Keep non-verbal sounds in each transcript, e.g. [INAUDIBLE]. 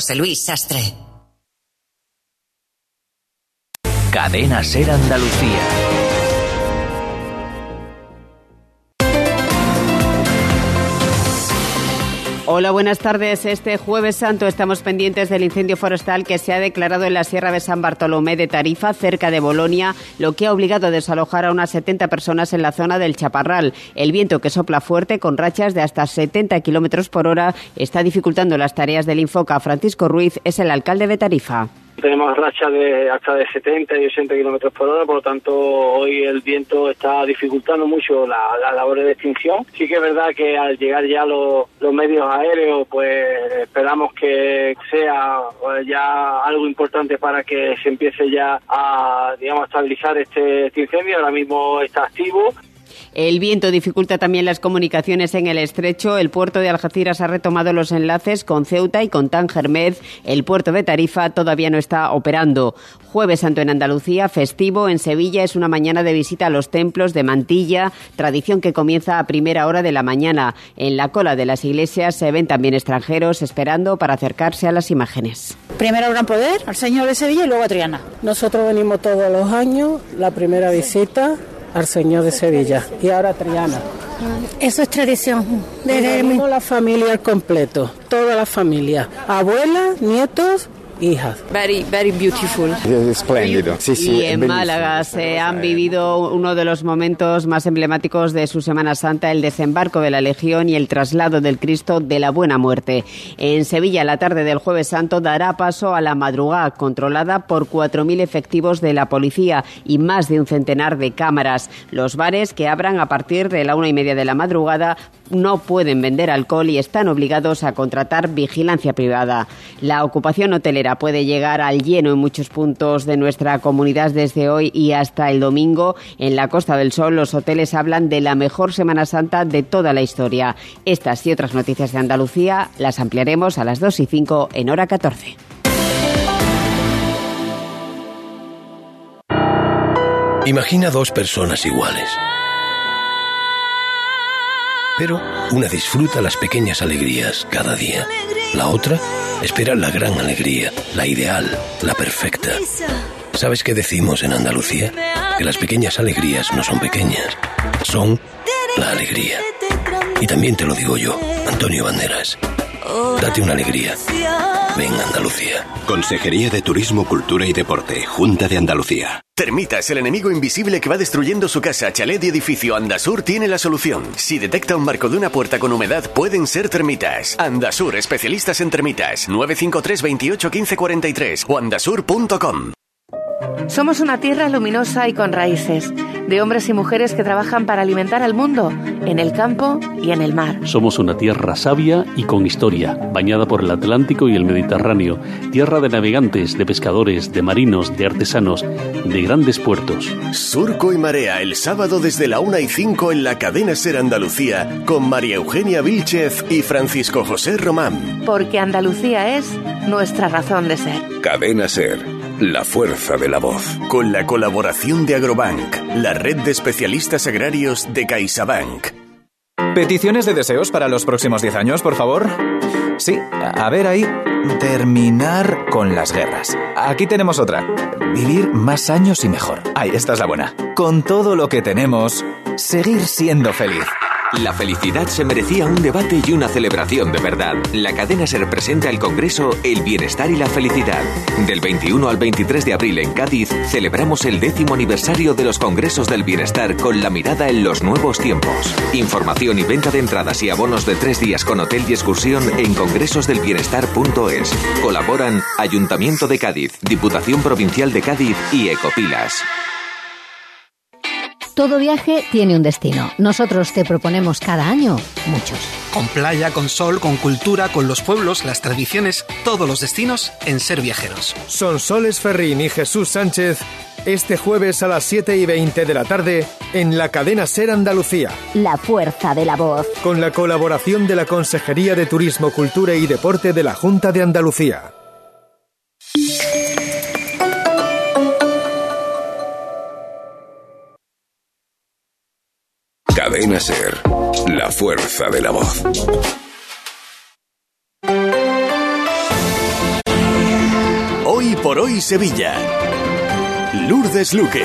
José Luis Sastre. Cadena Ser Andalucía. Hola, buenas tardes. Este jueves santo estamos pendientes del incendio forestal que se ha declarado en la Sierra de San Bartolomé de Tarifa, cerca de Bolonia, lo que ha obligado a desalojar a unas 70 personas en la zona del Chaparral. El viento que sopla fuerte, con rachas de hasta 70 kilómetros por hora, está dificultando las tareas del Infoca. Francisco Ruiz es el alcalde de Tarifa. Tenemos racha de hasta de 70 y 80 kilómetros por hora, por lo tanto hoy el viento está dificultando mucho la, la labores de extinción. Sí que es verdad que al llegar ya los, los medios aéreos, pues esperamos que sea pues, ya algo importante para que se empiece ya a, digamos, estabilizar este, este incendio. Ahora mismo está activo. El viento dificulta también las comunicaciones en el estrecho. El puerto de Algeciras ha retomado los enlaces con Ceuta y con Tangermed. El puerto de Tarifa todavía no está operando. Jueves Santo en Andalucía, festivo en Sevilla, es una mañana de visita a los templos de Mantilla, tradición que comienza a primera hora de la mañana. En la cola de las iglesias se ven también extranjeros esperando para acercarse a las imágenes. Primero Gran Poder, al Señor de Sevilla y luego a Triana. Nosotros venimos todos los años, la primera visita al Señor de Sevilla y ahora Triana. Eso es tradición. Desde la familia al completo, toda la familia, abuelas, nietos, hijas. Very, very beautiful. Espléndido. Sí, sí, y en bellísimo. Málaga se han vivido uno de los momentos más emblemáticos de su Semana Santa, el desembarco de la Legión y el traslado del Cristo de la Buena Muerte. En Sevilla, la tarde del Jueves Santo dará paso a la madrugada, controlada por 4.000 efectivos de la policía y más de un centenar de cámaras. Los bares que abran a partir de la una y media de la madrugada no pueden vender alcohol y están obligados a contratar vigilancia privada. La ocupación hotelera puede llegar al lleno en muchos puntos de nuestra comunidad desde hoy y hasta el domingo. En la Costa del Sol los hoteles hablan de la mejor Semana Santa de toda la historia. Estas y otras noticias de Andalucía las ampliaremos a las 2 y 5 en hora 14. Imagina dos personas iguales. Pero una disfruta las pequeñas alegrías cada día. La otra espera la gran alegría, la ideal, la perfecta. ¿Sabes qué decimos en Andalucía? Que las pequeñas alegrías no son pequeñas, son la alegría. Y también te lo digo yo, Antonio Banderas. Date una alegría. Ven Andalucía. Consejería de Turismo, Cultura y Deporte, Junta de Andalucía. Termitas, el enemigo invisible que va destruyendo su casa, chalet y edificio. Andasur tiene la solución. Si detecta un marco de una puerta con humedad, pueden ser termitas. Andasur, especialistas en termitas. 953 28 15 43 o andasur.com. Somos una tierra luminosa y con raíces, de hombres y mujeres que trabajan para alimentar al mundo, en el campo y en el mar. Somos una tierra sabia y con historia, bañada por el Atlántico y el Mediterráneo, tierra de navegantes, de pescadores, de marinos, de artesanos, de grandes puertos. Surco y Marea, el sábado desde la 1 y 5 en la cadena Ser Andalucía, con María Eugenia Vilchez y Francisco José Román. Porque Andalucía es nuestra razón de ser. Cadena Ser, la fuerza de la voz. Con la colaboración de Agrobank, la red de especialistas agrarios de CaixaBank. ¿Peticiones de deseos para los próximos 10 años, por favor? Sí, a ver ahí. Terminar con las guerras. Aquí tenemos otra. Vivir más años y mejor. Ahí, esta es la buena. Con todo lo que tenemos, seguir siendo feliz. La felicidad se merecía un debate y una celebración de verdad. La cadena se representa el Congreso El Bienestar y la Felicidad. Del 21 al 23 de abril en Cádiz celebramos el décimo aniversario de los Congresos del Bienestar con la mirada en los nuevos tiempos. Información y venta de entradas y abonos de tres días con hotel y excursión en congresosdelbienestar.es. Colaboran Ayuntamiento de Cádiz, Diputación Provincial de Cádiz y Ecopilas. Todo viaje tiene un destino. Nosotros te proponemos cada año muchos. Con playa, con sol, con cultura, con los pueblos, las tradiciones, todos los destinos en Ser Viajeros. Son Soles Ferrín y Jesús Sánchez este jueves a las 7 y 20 de la tarde en la cadena Ser Andalucía. La fuerza de la voz. Con la colaboración de la Consejería de Turismo, Cultura y Deporte de la Junta de Andalucía. Cadena Ser, la fuerza de la voz. por hoy Sevilla. Lourdes Luque.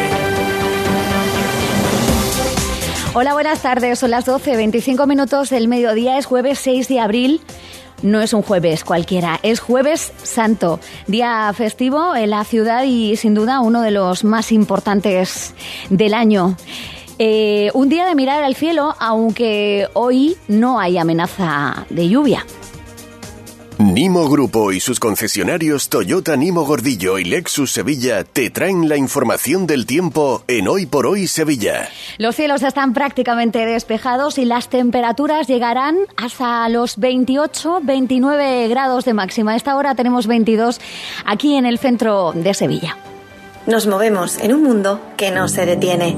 Hola, buenas tardes. Son las 12, 25 minutos del mediodía. Es jueves 6 de abril. No es un jueves cualquiera, es jueves santo, día festivo en la ciudad y sin duda uno de los más importantes del año. Eh, un día de mirar al cielo, aunque hoy no hay amenaza de lluvia. Nimo Grupo y sus concesionarios Toyota Nimo Gordillo y Lexus Sevilla te traen la información del tiempo en Hoy por Hoy Sevilla. Los cielos están prácticamente despejados y las temperaturas llegarán hasta los 28-29 grados de máxima. A esta hora tenemos 22 aquí en el centro de Sevilla. Nos movemos en un mundo que no se detiene,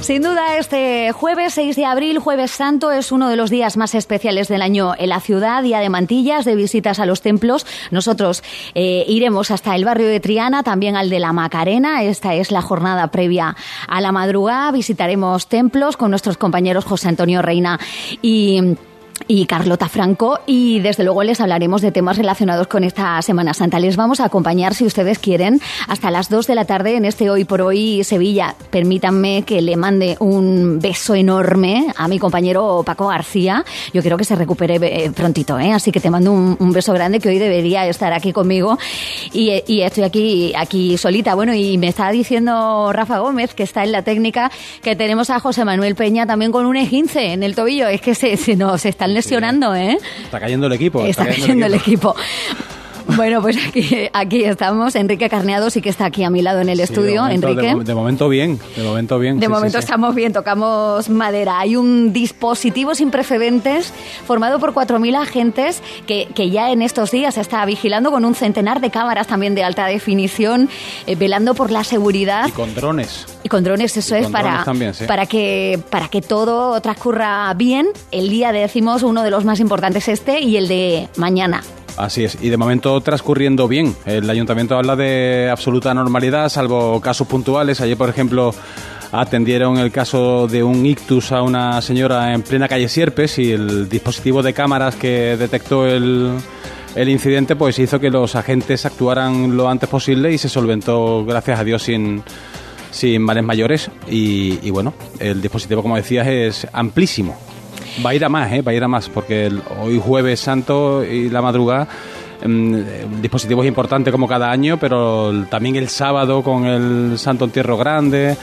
Sin duda, este jueves 6 de abril, jueves santo, es uno de los días más especiales del año en la ciudad, día de mantillas, de visitas a los templos. Nosotros eh, iremos hasta el barrio de Triana, también al de la Macarena. Esta es la jornada previa a la madrugada. Visitaremos templos con nuestros compañeros José Antonio Reina y y Carlota Franco y desde luego les hablaremos de temas relacionados con esta Semana Santa. Les vamos a acompañar si ustedes quieren hasta las 2 de la tarde en este Hoy por Hoy Sevilla. Permítanme que le mande un beso enorme a mi compañero Paco García. Yo quiero que se recupere eh, prontito, ¿eh? así que te mando un, beso grande que hoy debería estar aquí conmigo y, y, estoy aquí, aquí solita. Bueno, y me está diciendo Rafa Gómez, que está en la técnica, que tenemos a José Manuel Peña también con un E15 en el tobillo. Es que se, se nos está están lesionando, ¿eh? Está cayendo el equipo. Está, cayendo, el equipo. [LAUGHS] [LAUGHS] Bueno, pues aquí, aquí estamos. Enrique Carneado sí que está aquí a mi lado en el estudio. Enrique. De, momento bien, de momento bien. De momento estamos bien, tocamos madera. Hay un dispositivo sin precedentes formado por 4.000 agentes que, que, ya en estos días está vigilando con un centenar de cámaras también de alta definición, eh, velando por la seguridad. Y con drones. Y con drones, eso es, para, para, que, para que todo transcurra bien. El día decimos uno de los más importantes este y el de mañana. Así es, y de momento transcurriendo bien. El ayuntamiento habla de absoluta normalidad, salvo casos puntuales. Ayer, por ejemplo, atendieron el caso de un ictus a una señora en plena calle Sierpes y el dispositivo de cámaras que detectó el, el incidente pues hizo que los agentes actuaran lo antes posible y se solventó, gracias a Dios, sin, sin males mayores. Y, y bueno, el dispositivo, como decías, es amplísimo. Va a ir a más, ¿eh? Va a ir a más, porque hoy jueves santo y la madrugada mm, el dispositivo es importante como cada año, pero también el sábado con el Santo Entierro Grande.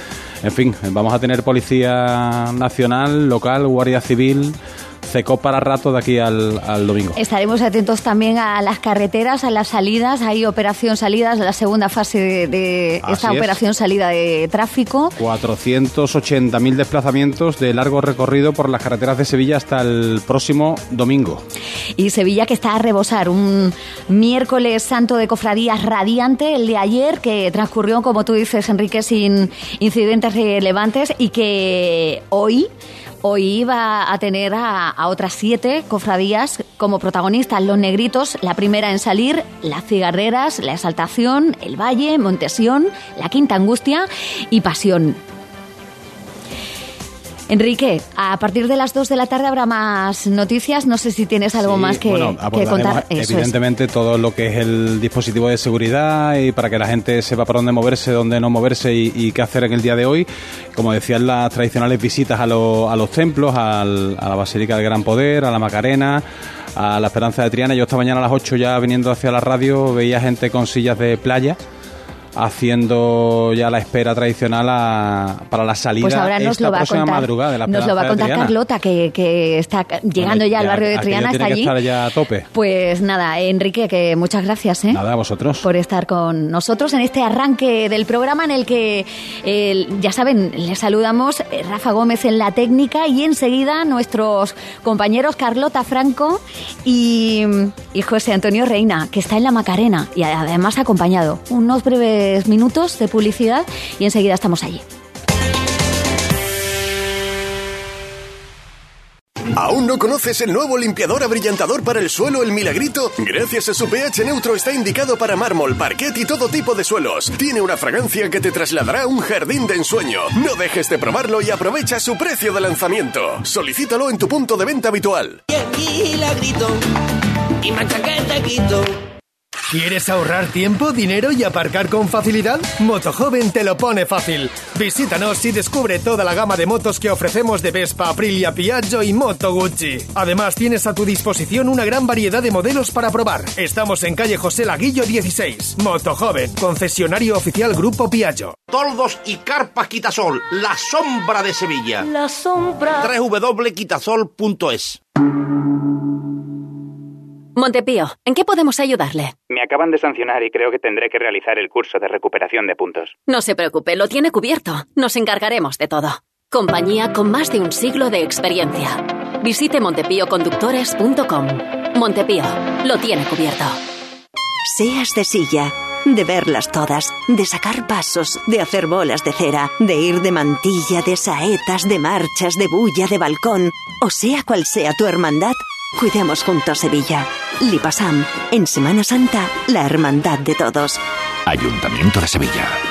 En fin, vamos a tener Policía Nacional, local, Guardia Civil, secó para rato de aquí al, domingo. Estaremos atentos también a las carreteras, a las salidas. Hay operación salidas, la segunda fase de, esta operación salida de tráfico. 480.000 desplazamientos de largo recorrido por las carreteras de Sevilla hasta el próximo domingo. Y Sevilla que está a rebosar un miércoles santo de cofradías radiante, el de ayer, que transcurrió, como tú dices, Enrique, sin incidentes relevantes y que hoy Hoy iba a tener a, otras siete cofradías como protagonistas, los negritos, la primera en salir, las cigarreras, la exaltación, el valle, Montesión, la quinta angustia y pasión. Enrique, a partir de las 2 de la tarde habrá más noticias. No sé si tienes algo más que, contar. evidentemente todo lo que es el dispositivo de seguridad y para que la gente sepa por dónde moverse, dónde no moverse y, qué hacer en el día de hoy. Como decían las tradicionales visitas a, a los templos, a la Basílica del Gran Poder, a la Macarena a la Esperanza de Triana. Yo esta mañana a las 8 ya viniendo hacia la radio veía gente con sillas de playa haciendo ya la espera tradicional para la salida pues ahora nos esta lo va próxima a contar, madrugada de la Nos lo va a contar Carlota, que, que, está llegando ya, al barrio de Triana, está allí. estar ya a tope. Pues nada, Enrique, que muchas gracias ¿eh? Nada, a vosotros. por estar con nosotros en este arranque del programa en el que, ya saben, les saludamos eh, Rafa Gómez en la técnica y enseguida nuestros compañeros Carlota Franco y, y José Antonio Reina, que está en la Macarena y además acompañado. Unos breves minutos de publicidad y enseguida estamos allí. ¿Aún no conoces el nuevo limpiador abrillantador para el suelo El Milagrito? Gracias a su pH neutro está indicado para mármol, parquet y todo tipo de suelos. Tiene una fragancia que te trasladará a un jardín de ensueño. No dejes de probarlo y aprovecha su precio de lanzamiento. Solicítalo en tu punto de venta habitual. Milagrito y mancha que te quito. ¿Quieres ahorrar tiempo, dinero y aparcar con facilidad? Motojoven te lo pone fácil. Visítanos y descubre toda la gama de motos que ofrecemos de Vespa, Aprilia, Piaggio y Moto Gucci. Además, tienes a tu disposición una gran variedad de modelos para probar. Estamos en calle José Laguillo 16. Motojoven, concesionario oficial Grupo Piaggio. Toldos y carpas Quitasol, la sombra de Sevilla. La sombra. www.quitasol.es Montepío, ¿en qué podemos ayudarle? Me acaban de sancionar y creo que tendré que realizar el curso de recuperación de puntos. No se preocupe, lo tiene cubierto. Nos encargaremos de todo. Compañía con más de un siglo de experiencia. Visite montepíoconductores.com. Montepío, lo tiene cubierto. Seas de silla, de verlas todas, de sacar pasos, de hacer bolas de cera, de ir de mantilla, de saetas, de marchas, de bulla, de balcón, o sea cual sea tu hermandad, cuidemos juntos Sevilla. Lipasam, en Semana Santa, la hermandad de todos. Ayuntamiento de Sevilla.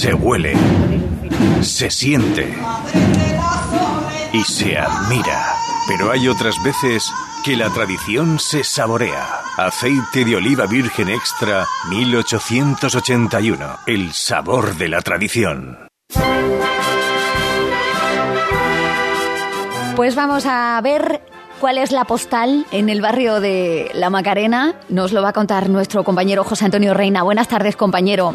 Se huele, se siente y se admira. Pero hay otras veces que la tradición se saborea. Aceite de oliva virgen extra 1881. El sabor de la tradición. Pues vamos a ver cuál es la postal en el barrio de La Macarena. Nos lo va a contar nuestro compañero José Antonio Reina. Buenas tardes, compañero.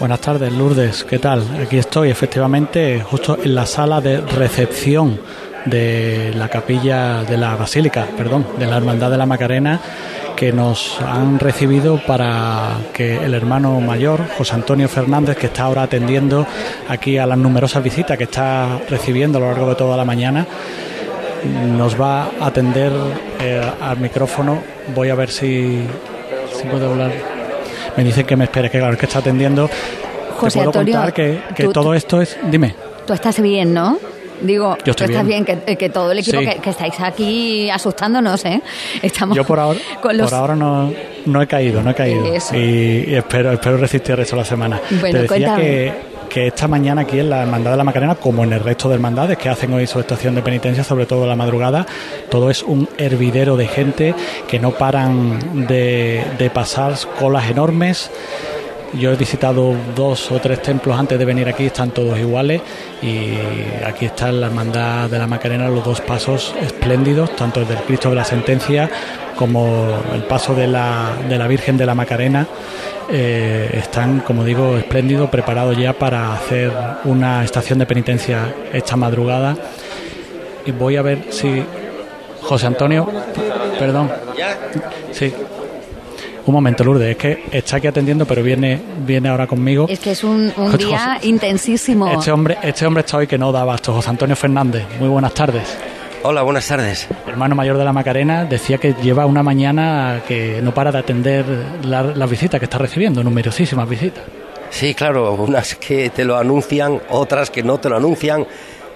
Buenas tardes, Lourdes. ¿Qué tal? Aquí estoy, efectivamente, justo en la sala de recepción de la capilla de la Basílica, perdón, de la Hermandad de la Macarena, que nos han recibido para que el hermano mayor, José Antonio Fernández, que está ahora atendiendo aquí a las numerosas visitas que está recibiendo a lo largo de toda la mañana, nos va a atender eh, al micrófono. Voy a ver si, si puedo hablar me dicen que me espere, que claro, que está atendiendo. José Te puedo Antonio, contar que, que tú- todo esto es... Dime. Tú estás bien, ¿no? Digo, Yo estoy tú estás bien, bien. que, que todo el equipo Sí. que, que estáis aquí asustándonos, ¿eh? Estamos Yo por ahora, con los... por ahora no, no he caído, no he caído. Eso. Y, y espero, espero resistir el resto de la semana. Bueno, Te decía cuéntame. que, que esta mañana aquí en la Hermandad de la Macarena, como en el resto de hermandades que hacen hoy su estación de penitencia, sobre todo la madrugada, todo es un hervidero de gente que no paran de, pasar colas enormes. Yo he visitado dos o tres templos antes de venir aquí, están todos iguales y aquí está la Hermandad de la Macarena los dos pasos espléndidos, tanto el del Cristo de la Sentencia como el paso de la, de la Virgen de la Macarena. eh, están, como digo, espléndidos, preparados ya para hacer una estación de penitencia esta madrugada. Y voy a ver si José Antonio, perdón, sí, un momento, Lourdes, es que está aquí atendiendo, pero viene, viene ahora conmigo. Es que es un, un José- día intensísimo. Este hombre, este hombre está hoy que no da abasto, José Antonio Fernández. Muy buenas tardes. Hola, buenas tardes. Hermano mayor de la Macarena decía que lleva una mañana que no para de atender la- las visitas que está recibiendo, numerosísimas visitas. Sí, claro, unas que te lo anuncian, otras que no te lo anuncian,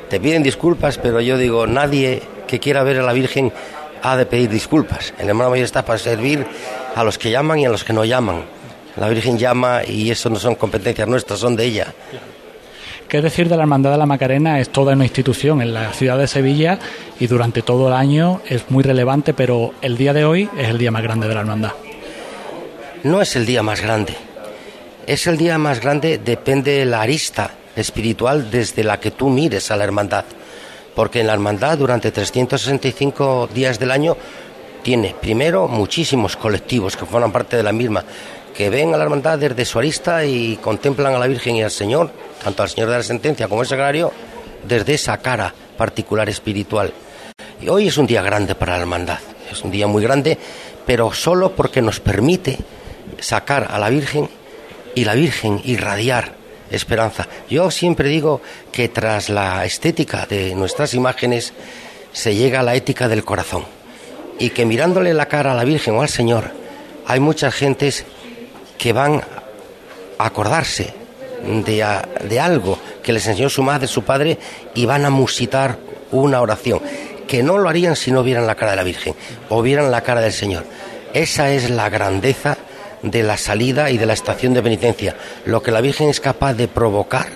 te piden disculpas, pero yo digo, nadie que quiera ver a la Virgen ha de pedir disculpas. El hermano mayor está para servir a los que llaman y a los que no llaman. La Virgen llama y eso no son competencias nuestras, son de ella. ¿Qué decir de la Hermandad de la Macarena? Es toda una institución en la ciudad de Sevilla y durante todo el año es muy relevante, pero el día de hoy es el día más grande de la Hermandad. No es el día más grande. Es el día más grande, depende de la arista espiritual desde la que tú mires a la hermandad. Porque en la hermandad, durante 365 días del año, tiene primero muchísimos colectivos que forman parte de la misma, que ven a la hermandad desde su arista y contemplan a la Virgen y al Señor, tanto al Señor de la Sentencia como al Sagrario, desde esa cara particular espiritual. Y hoy es un día grande para la hermandad, es un día muy grande, pero solo porque nos permite sacar a la Virgen y la Virgen irradiar esperanza. Yo siempre digo que tras la estética de nuestras imágenes se llega a la ética del corazón y que mirándole la cara a la Virgen o al Señor hay muchas gentes que van a acordarse de, de algo que les enseñó su madre, su padre y van a musitar una oración que no lo harían si no vieran la cara de la Virgen o vieran la cara del Señor. Esa es la grandeza de la salida y de la estación de penitencia, lo que la Virgen es capaz de provocar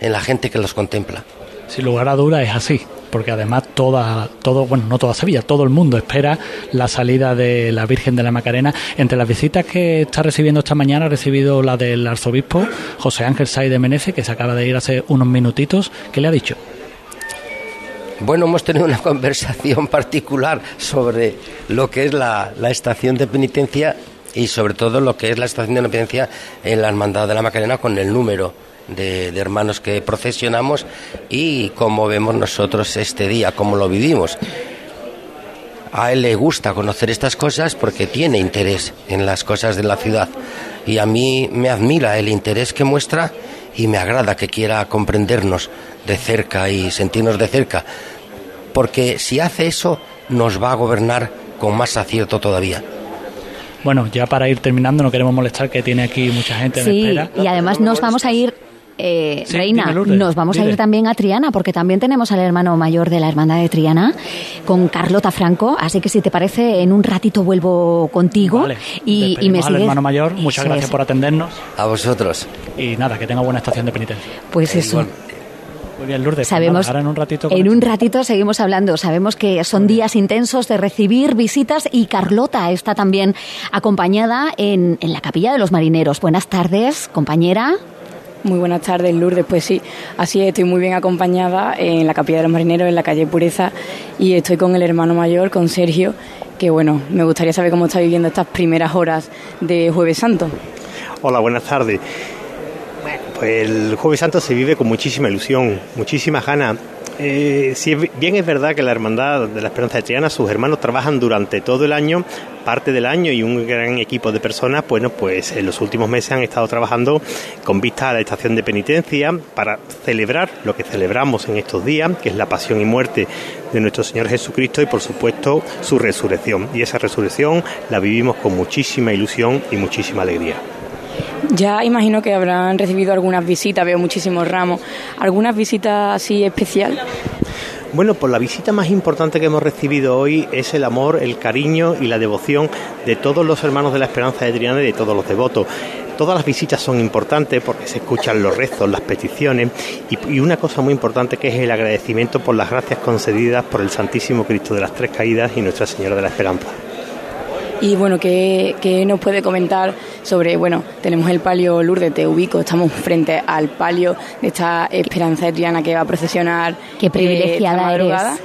en la gente que los contempla. Sin lugar a duda es así, porque además toda, todo, bueno, no toda Sevilla, todo el mundo espera la salida de la Virgen de la Macarena. Entre las visitas que está recibiendo esta mañana, ha recibido la del arzobispo José Ángel Say de Menece, que se acaba de ir hace unos minutitos. ¿Qué le ha dicho? Bueno, hemos tenido una [LAUGHS] conversación particular sobre lo que es la, la estación de penitencia y sobre todo lo que es la estación de penitencia en la Hermandad de la Macarena con el número de, hermanos que procesionamos y cómo vemos nosotros este día, cómo lo vivimos. A él le gusta conocer estas cosas porque tiene interés en las cosas de la ciudad y a mí me admira el interés que muestra y me agrada que quiera comprendernos de cerca y sentirnos de cerca, porque si hace eso nos va a gobernar con más acierto todavía. Bueno, ya para ir terminando, no queremos molestar que tiene aquí mucha gente sí, en espera. Y además nos vamos a ir eh, Reina, nos vamos a ir también a Triana, porque también tenemos al hermano mayor de la hermandad de Triana, con Carlota Franco. Así que si te parece, en un ratito vuelvo contigo y, y, me al hermano mayor, muchas gracias por atendernos. A vosotros. Y nada, que tenga buena estación de penitencia. Pues eso. Muy bien, Lourdes. Pues Sabemos, ahora en un ratito. En un ratito seguimos hablando. Sabemos que son días intensos de recibir visitas y Carlota está también acompañada en, en la capilla de los marineros. Buenas tardes, compañera. Muy buenas tardes, Lourdes. Pues sí, así es, estoy muy bien acompañada en la Capilla de los Marineros, en la calle Pureza, y estoy con el hermano mayor, con Sergio, que bueno, me gustaría saber cómo está viviendo estas primeras horas de Jueves Santo. Hola, buenas tardes. Bueno, pues el Jueves Santo se vive con muchísima ilusión, muchísimas ganas. Eh, si bien es verdad que la Hermandad de la Esperanza de Triana, sus hermanos trabajan durante todo el año, parte del año y un gran equipo de personas, bueno, pues en los últimos meses han estado trabajando con vista a la estación de penitencia para celebrar lo que celebramos en estos días, que es la pasión y muerte de nuestro Señor Jesucristo y por supuesto su resurrección. Y esa resurrección la vivimos con muchísima ilusión y muchísima alegría. Ya imagino que habrán recibido algunas visitas, veo muchísimos ramos. ¿Algunas visitas así especial? Bueno, pues la visita más importante que hemos recibido hoy es el amor, el cariño y la devoción de todos los hermanos de la Esperanza de Triana y de todos los devotos. Todas las visitas son importantes porque se escuchan los rezos, las peticiones y, una cosa muy importante que es el agradecimiento por las gracias concedidas por el Santísimo Cristo de las Tres Caídas y Nuestra Señora de la Esperanza. Y bueno, ¿qué, nos puede comentar sobre, bueno, tenemos el palio Lourdes, te ubico, estamos frente al palio de esta Esperanza de Triana que va a procesionar. Qué eh, privilegiada madrugada.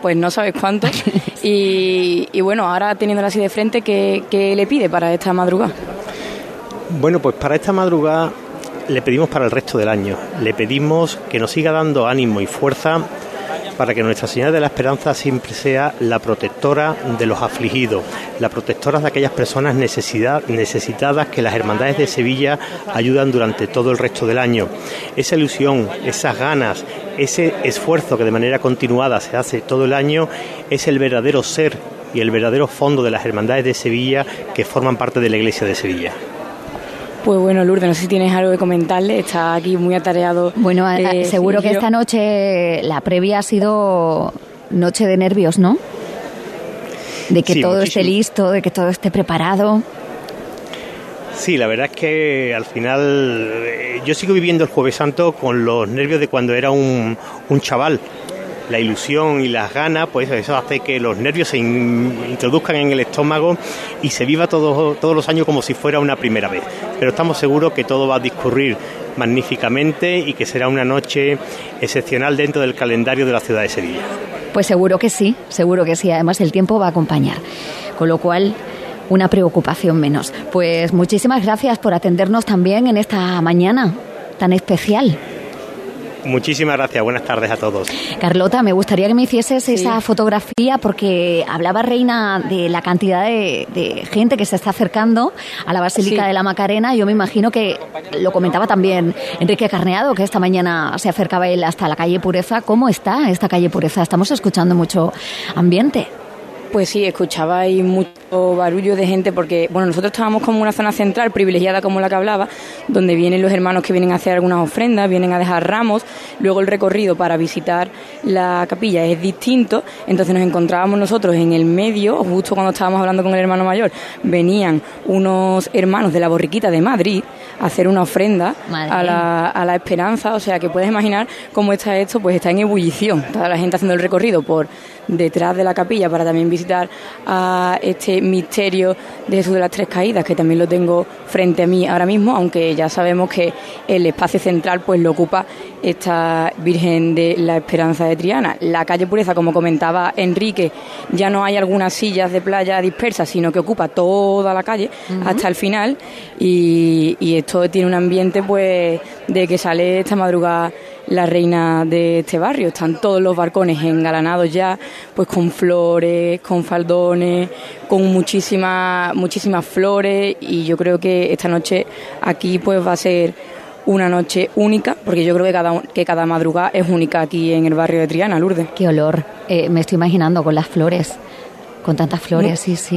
Pues no sabes cuánto. [LAUGHS] y, bueno, ahora teniéndola así de frente, ¿qué, ¿qué le pide para esta madrugada? Bueno, pues para esta madrugada le pedimos para el resto del año. Le pedimos que nos siga dando ánimo y fuerza para que Nuestra Señora de la Esperanza siempre sea la protectora de los afligidos, la protectora de aquellas personas necesitadas que las hermandades de Sevilla ayudan durante todo el resto del año. Esa ilusión, esas ganas, ese esfuerzo que de manera continuada se hace todo el año es el verdadero ser y el verdadero fondo de las hermandades de Sevilla que forman parte de la Iglesia de Sevilla. Pues bueno, Lourdes, no sé si tienes algo que comentarle, está aquí muy atareado. Bueno, seguro que esta noche, la previa ha sido noche de nervios, ¿no? De que todo esté listo, de que todo esté preparado. Sí, la verdad es que al final eh, yo sigo viviendo el jueves santo con los nervios de cuando era un, un chaval la ilusión y las ganas, pues eso hace que los nervios se introduzcan en el estómago y se viva todos los años como si fuera una primera vez. Pero estamos seguros que todo va a discurrir magníficamente y que será una noche excepcional dentro del calendario de la ciudad de Sevilla. Pues seguro que sí, seguro que sí. Además el tiempo va a acompañar. Con lo cual, una preocupación menos. Pues muchísimas gracias por atendernos también en esta mañana tan especial. Muchísimas gracias, buenas tardes a todos. Carlota, me gustaría que me hicieses esa fotografía porque hablaba Reina de la cantidad de, gente que se está acercando a la Basílica de la Macarena. Yo me imagino que lo comentaba también Enrique Carneado, que esta mañana se acercaba él hasta la calle Pureza. ¿Cómo está esta calle Pureza? Estamos escuchando mucho ambiente. Pues sí, escuchaba ahí mucho barullo de gente porque, bueno, nosotros estábamos como una zona central privilegiada como la que hablaba, donde vienen los hermanos que vienen a hacer algunas ofrendas, vienen a dejar ramos, luego el recorrido para visitar la capilla es distinto, entonces nos encontrábamos nosotros en el medio, justo cuando estábamos hablando con el hermano mayor, venían unos hermanos de la borriquita de Madrid a hacer una ofrenda a la, a la esperanza, o sea que puedes imaginar cómo está esto, pues está en ebullición, toda la gente haciendo el recorrido por detrás de la capilla para también visitar a este misterio de Jesús de las Tres Caídas, que también lo tengo frente a mí ahora mismo, aunque ya sabemos que el espacio central pues lo ocupa esta Virgen de la Esperanza de Triana. La calle Pureza, como comentaba Enrique, ya no hay algunas sillas de playa dispersas, sino que ocupa toda la calle hasta el final y, y esto tiene un ambiente pues de que sale esta madrugada la reina de este barrio. Están todos los barcones engalanados ya, pues con flores, con faldones, con muchísimas, muchísimas flores y yo creo que esta noche aquí pues va a ser una noche única, porque yo creo que cada, que cada madrugada es única aquí en el barrio de Triana, Lourdes. Qué olor, eh, me estoy imaginando con las flores. Con tantas flores, sí, sí.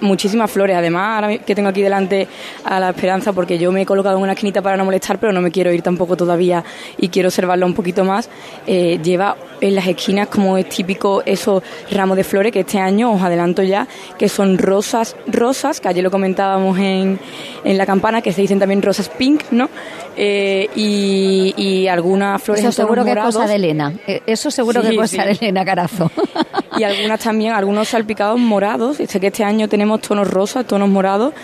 muchísimas flores. Además, ahora que tengo aquí delante a la Esperanza, porque yo me he colocado en una esquinita para no molestar, pero no me quiero ir tampoco todavía y quiero observarlo un poquito más. Eh, lleva en las esquinas, como es típico, esos ramos de flores que este año, os adelanto ya, que son rosas, rosas, que ayer lo comentábamos en, en la campana, que se dicen también rosas pink, ¿no? Eh, y, algunas flores Eso seguro que es cosa de Elena. Eso seguro que es cosa de Elena Carazo. [LAUGHS] Y algunas también, algunos salpicados morados. Sé que este año tenemos tonos rosas, tonos morados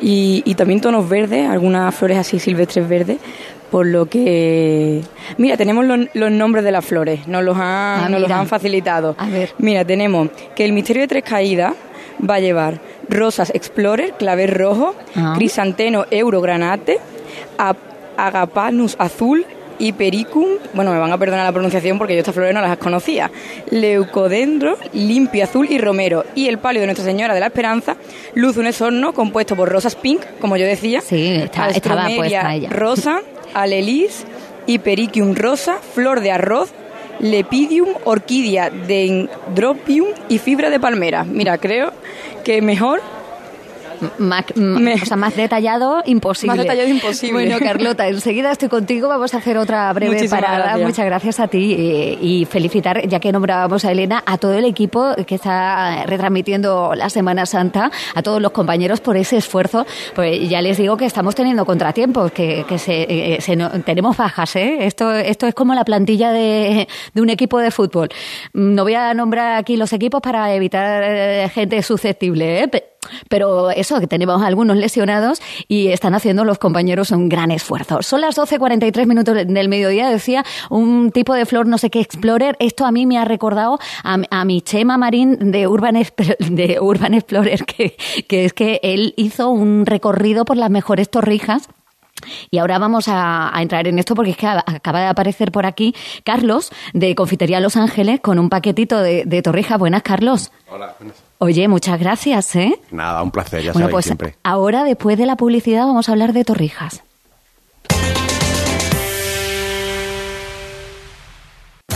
y, también tonos verdes, algunas flores así silvestres verdes. Por lo que. Mira, tenemos los, nombres de las flores, nos los han, ah, nos los han facilitado. A ver. Mira, tenemos que el misterio de tres caídas va a llevar rosas Explorer, clavel rojo, ah. crisanteno eurogranate, agapanus azul, Hipericum, bueno, me van a perdonar la pronunciación porque yo estas flores no las conocía, Leucodendro, Limpio Azul y Romero. Y el palio de Nuestra Señora de la Esperanza, Luz un esorno compuesto por rosas pink, como yo decía, sí, está, estaba puesta ella. rosa, alelis, Hipericium rosa, flor de arroz, Lepidium, orquídea, dendropium y fibra de palmera. Mira, creo que mejor más, o sea, más detallado, imposible. Más detallado, imposible. Bueno, Carlota, enseguida estoy contigo. Vamos a hacer otra breve parada. Muchas gracias a ti eh, y felicitar, ya que nombrábamos a Elena, a todo el equipo que está retransmitiendo la Semana Santa, a todos los compañeros por ese esfuerzo. Pues ya les digo que estamos teniendo contratiempos, que, que se, eh, tenemos bajas. ¿eh? Esto, esto es como la plantilla de, de un equipo de fútbol. No voy a nombrar aquí los equipos para evitar eh, gente susceptible, ¿eh? Pero eso, que tenemos algunos lesionados y están haciendo los compañeros un gran esfuerzo. Son las 12.43 minutos del mediodía, decía un tipo de flor, no sé qué, Explorer. Esto a mí me ha recordado a, mi Chema Marín de Urban, [LAUGHS] de Urban Explorer, que, que es que él hizo un recorrido por las mejores torrijas y ahora vamos a, entrar en esto porque es que acaba de aparecer por aquí Carlos de Confitería Los Ángeles con un paquetito de, de torrijas. Buenas, Carlos. Hola, buenas. Oye, muchas gracias, ¿eh? Nada, un placer, ya bueno, sabéis pues siempre. Ahora, después de la publicidad, vamos a hablar de torrijas.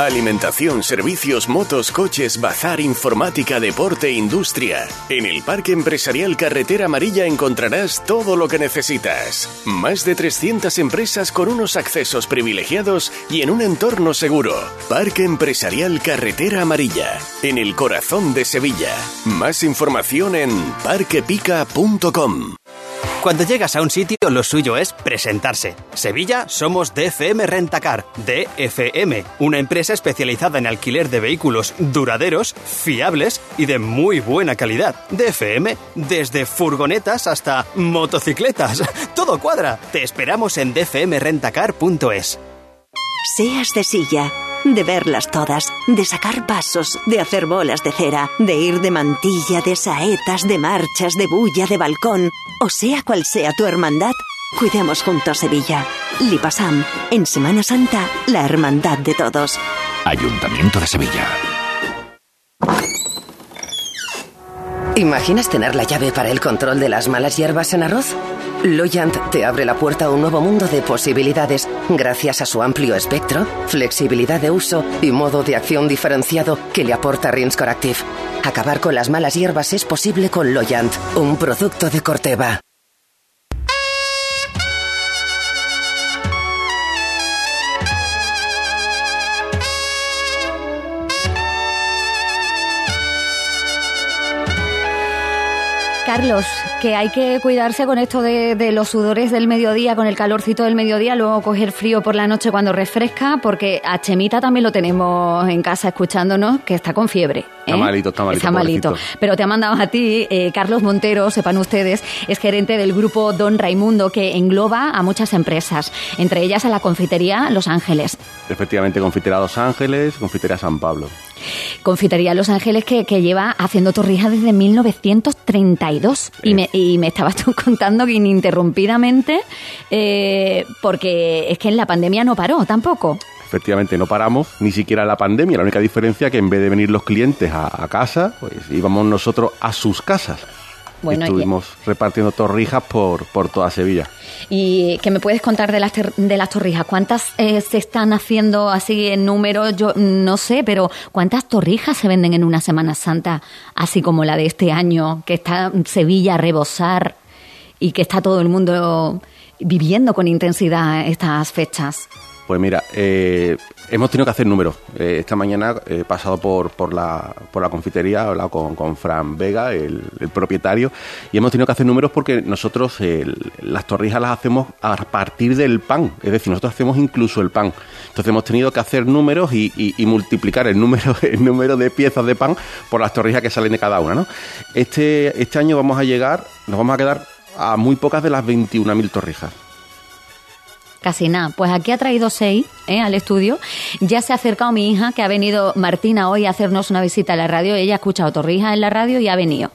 Alimentación, servicios, motos, coches, bazar, informática, deporte, industria. En el Parque Empresarial Carretera Amarilla encontrarás todo lo que necesitas. Más de 300 empresas con unos accesos privilegiados y en un entorno seguro. Parque Empresarial Carretera Amarilla, en el corazón de Sevilla. Más información en parquepica.com. Cuando llegas a un sitio, lo suyo es presentarse. Sevilla somos DFM Rentacar. DFM, una empresa especializada en alquiler de vehículos duraderos, fiables y de muy buena calidad. DFM, desde furgonetas hasta motocicletas. [LAUGHS] Todo cuadra. Te esperamos en dfmrentacar.es. Seas de silla, de verlas todas, de sacar pasos, de hacer bolas de cera, de ir de mantilla, de saetas, de marchas, de bulla, de balcón, o sea cual sea tu hermandad, cuidemos juntos Sevilla. Lipasam, en Semana Santa, la hermandad de todos. Ayuntamiento de Sevilla. ¿Imaginas tener la llave para el control de las malas hierbas en arroz? Loyant te abre la puerta a un nuevo mundo de posibilidades gracias a su amplio espectro, flexibilidad de uso y modo de acción diferenciado que le aporta Rinskor Active. Acabar con las malas hierbas es posible con Loyant, un producto de Corteva. Carlos, que hay que cuidarse con esto de, de, los sudores del mediodía, con el calorcito del mediodía, luego coger frío por la noche cuando refresca, porque a Chemita también lo tenemos en casa escuchándonos, que está con fiebre. Está malito, está malito. Está malito. Pero te ha mandado a ti, eh, Carlos Montero, sepan ustedes, es gerente del grupo Don Raimundo, que engloba a muchas empresas, entre ellas a la confitería Los Ángeles. Efectivamente, confitería Los Ángeles, confitería San Pablo. Confitería Los Ángeles que, lleva haciendo torrijas desde 1932 y, me, y me estabas tú [LAUGHS] contando que ininterrumpidamente eh, porque es que en la pandemia no paró tampoco. Efectivamente, no paramos, ni siquiera la pandemia. La única diferencia que en vez de venir los clientes a, a casa, pues íbamos nosotros a sus casas. Bueno, Estuvimos y... repartiendo torrijas por, por toda Sevilla. ¿Y qué me puedes contar de las, de las torrijas? ¿Cuántas eh, se están haciendo así en número? Yo no sé, pero ¿cuántas torrijas se venden en una Semana Santa, así como la de este año, que está Sevilla a rebosar y que está todo el mundo viviendo con intensidad estas fechas? Pues mira, eh, hemos tenido que hacer números. Eh, esta mañana he pasado por, por, la, por la confitería, he hablado con, Fran Vega, el, propietario, y hemos tenido que hacer números porque nosotros las torrijas las hacemos a partir del pan, es decir, nosotros hacemos incluso el pan. Entonces hemos tenido que hacer números y, y, y multiplicar el número, [LAUGHS] el número de piezas de pan por las torrijas que salen de cada una. ¿no? Este, este año vamos a llegar, nos vamos a quedar a muy pocas de las 21.000 torrijas casi nada. Pues aquí ha traído seis ¿eh? al estudio. Ya se ha acercado mi hija, que ha venido Martina hoy a hacernos una visita a la radio. Ella ha escuchado Torrijas en la radio y ha venido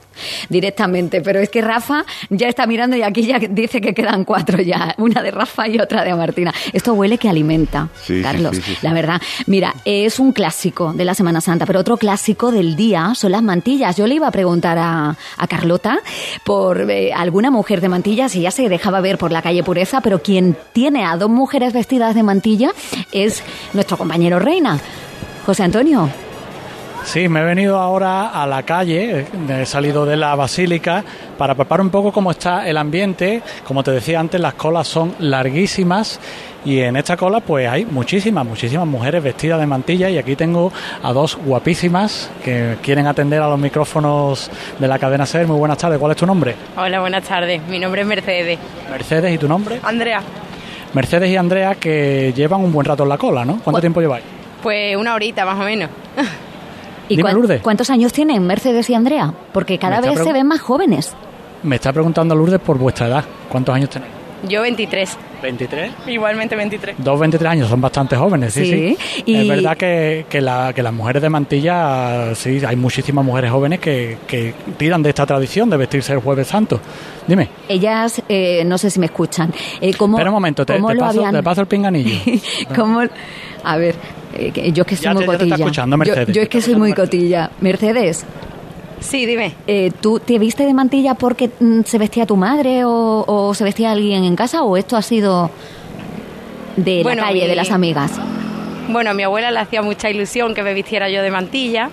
directamente. Pero es que Rafa ya está mirando y aquí ya dice que quedan cuatro ya. Una de Rafa y otra de Martina. Esto huele que alimenta, sí, Carlos. Sí, sí, la verdad. Mira, es un clásico de la Semana Santa, pero otro clásico del día son las mantillas. Yo le iba a preguntar a, a Carlota por eh, alguna mujer de mantillas y ya se dejaba ver por la calle Pureza, pero quien tiene a dos mujeres vestidas de mantilla es nuestro compañero Reina. José Antonio. Sí, me he venido ahora a la calle, he salido de la basílica para preparar un poco cómo está el ambiente. Como te decía antes, las colas son larguísimas y en esta cola pues hay muchísimas, muchísimas mujeres vestidas de mantilla y aquí tengo a dos guapísimas que quieren atender a los micrófonos de la cadena SER. Muy buenas tardes, ¿cuál es tu nombre? Hola, buenas tardes, mi nombre es Mercedes. Mercedes, ¿y tu nombre? Andrea. Mercedes y Andrea que llevan un buen rato en la cola, ¿no? ¿Cuánto tiempo lleváis? Pues una horita más o menos. [LAUGHS] ¿Y Dime, Lourdes. cuántos años tienen Mercedes y Andrea? Porque cada vez se ven más jóvenes. Me está preguntando Lourdes por vuestra edad. ¿Cuántos años tenéis? Yo 23. ¿23? Igualmente 23. Dos 23 años, son bastante jóvenes, sí, sí. sí. Y... Es verdad que, que, la, que, las mujeres de mantilla, sí, hay muchísimas mujeres jóvenes que, que tiran de esta tradición de vestirse el Jueves Santo. Dime. Ellas, eh, no sé si me escuchan. Eh, ¿cómo, Espera un momento, te, te, paso, habían... te, paso, el pinganillo. [LAUGHS] ¿Cómo? A ver, eh, yo es que soy ya muy te, cotilla. Te escuchando, Mercedes. Yo, yo es que soy muy cotilla. Mercedes. Sí, dime. Eh, ¿Tú te viste de mantilla porque mm, se vestía tu madre o, o, se vestía alguien en casa o esto ha sido de bueno, la calle, mi, de las amigas? Bueno, a mi abuela le hacía mucha ilusión que me vistiera yo de mantilla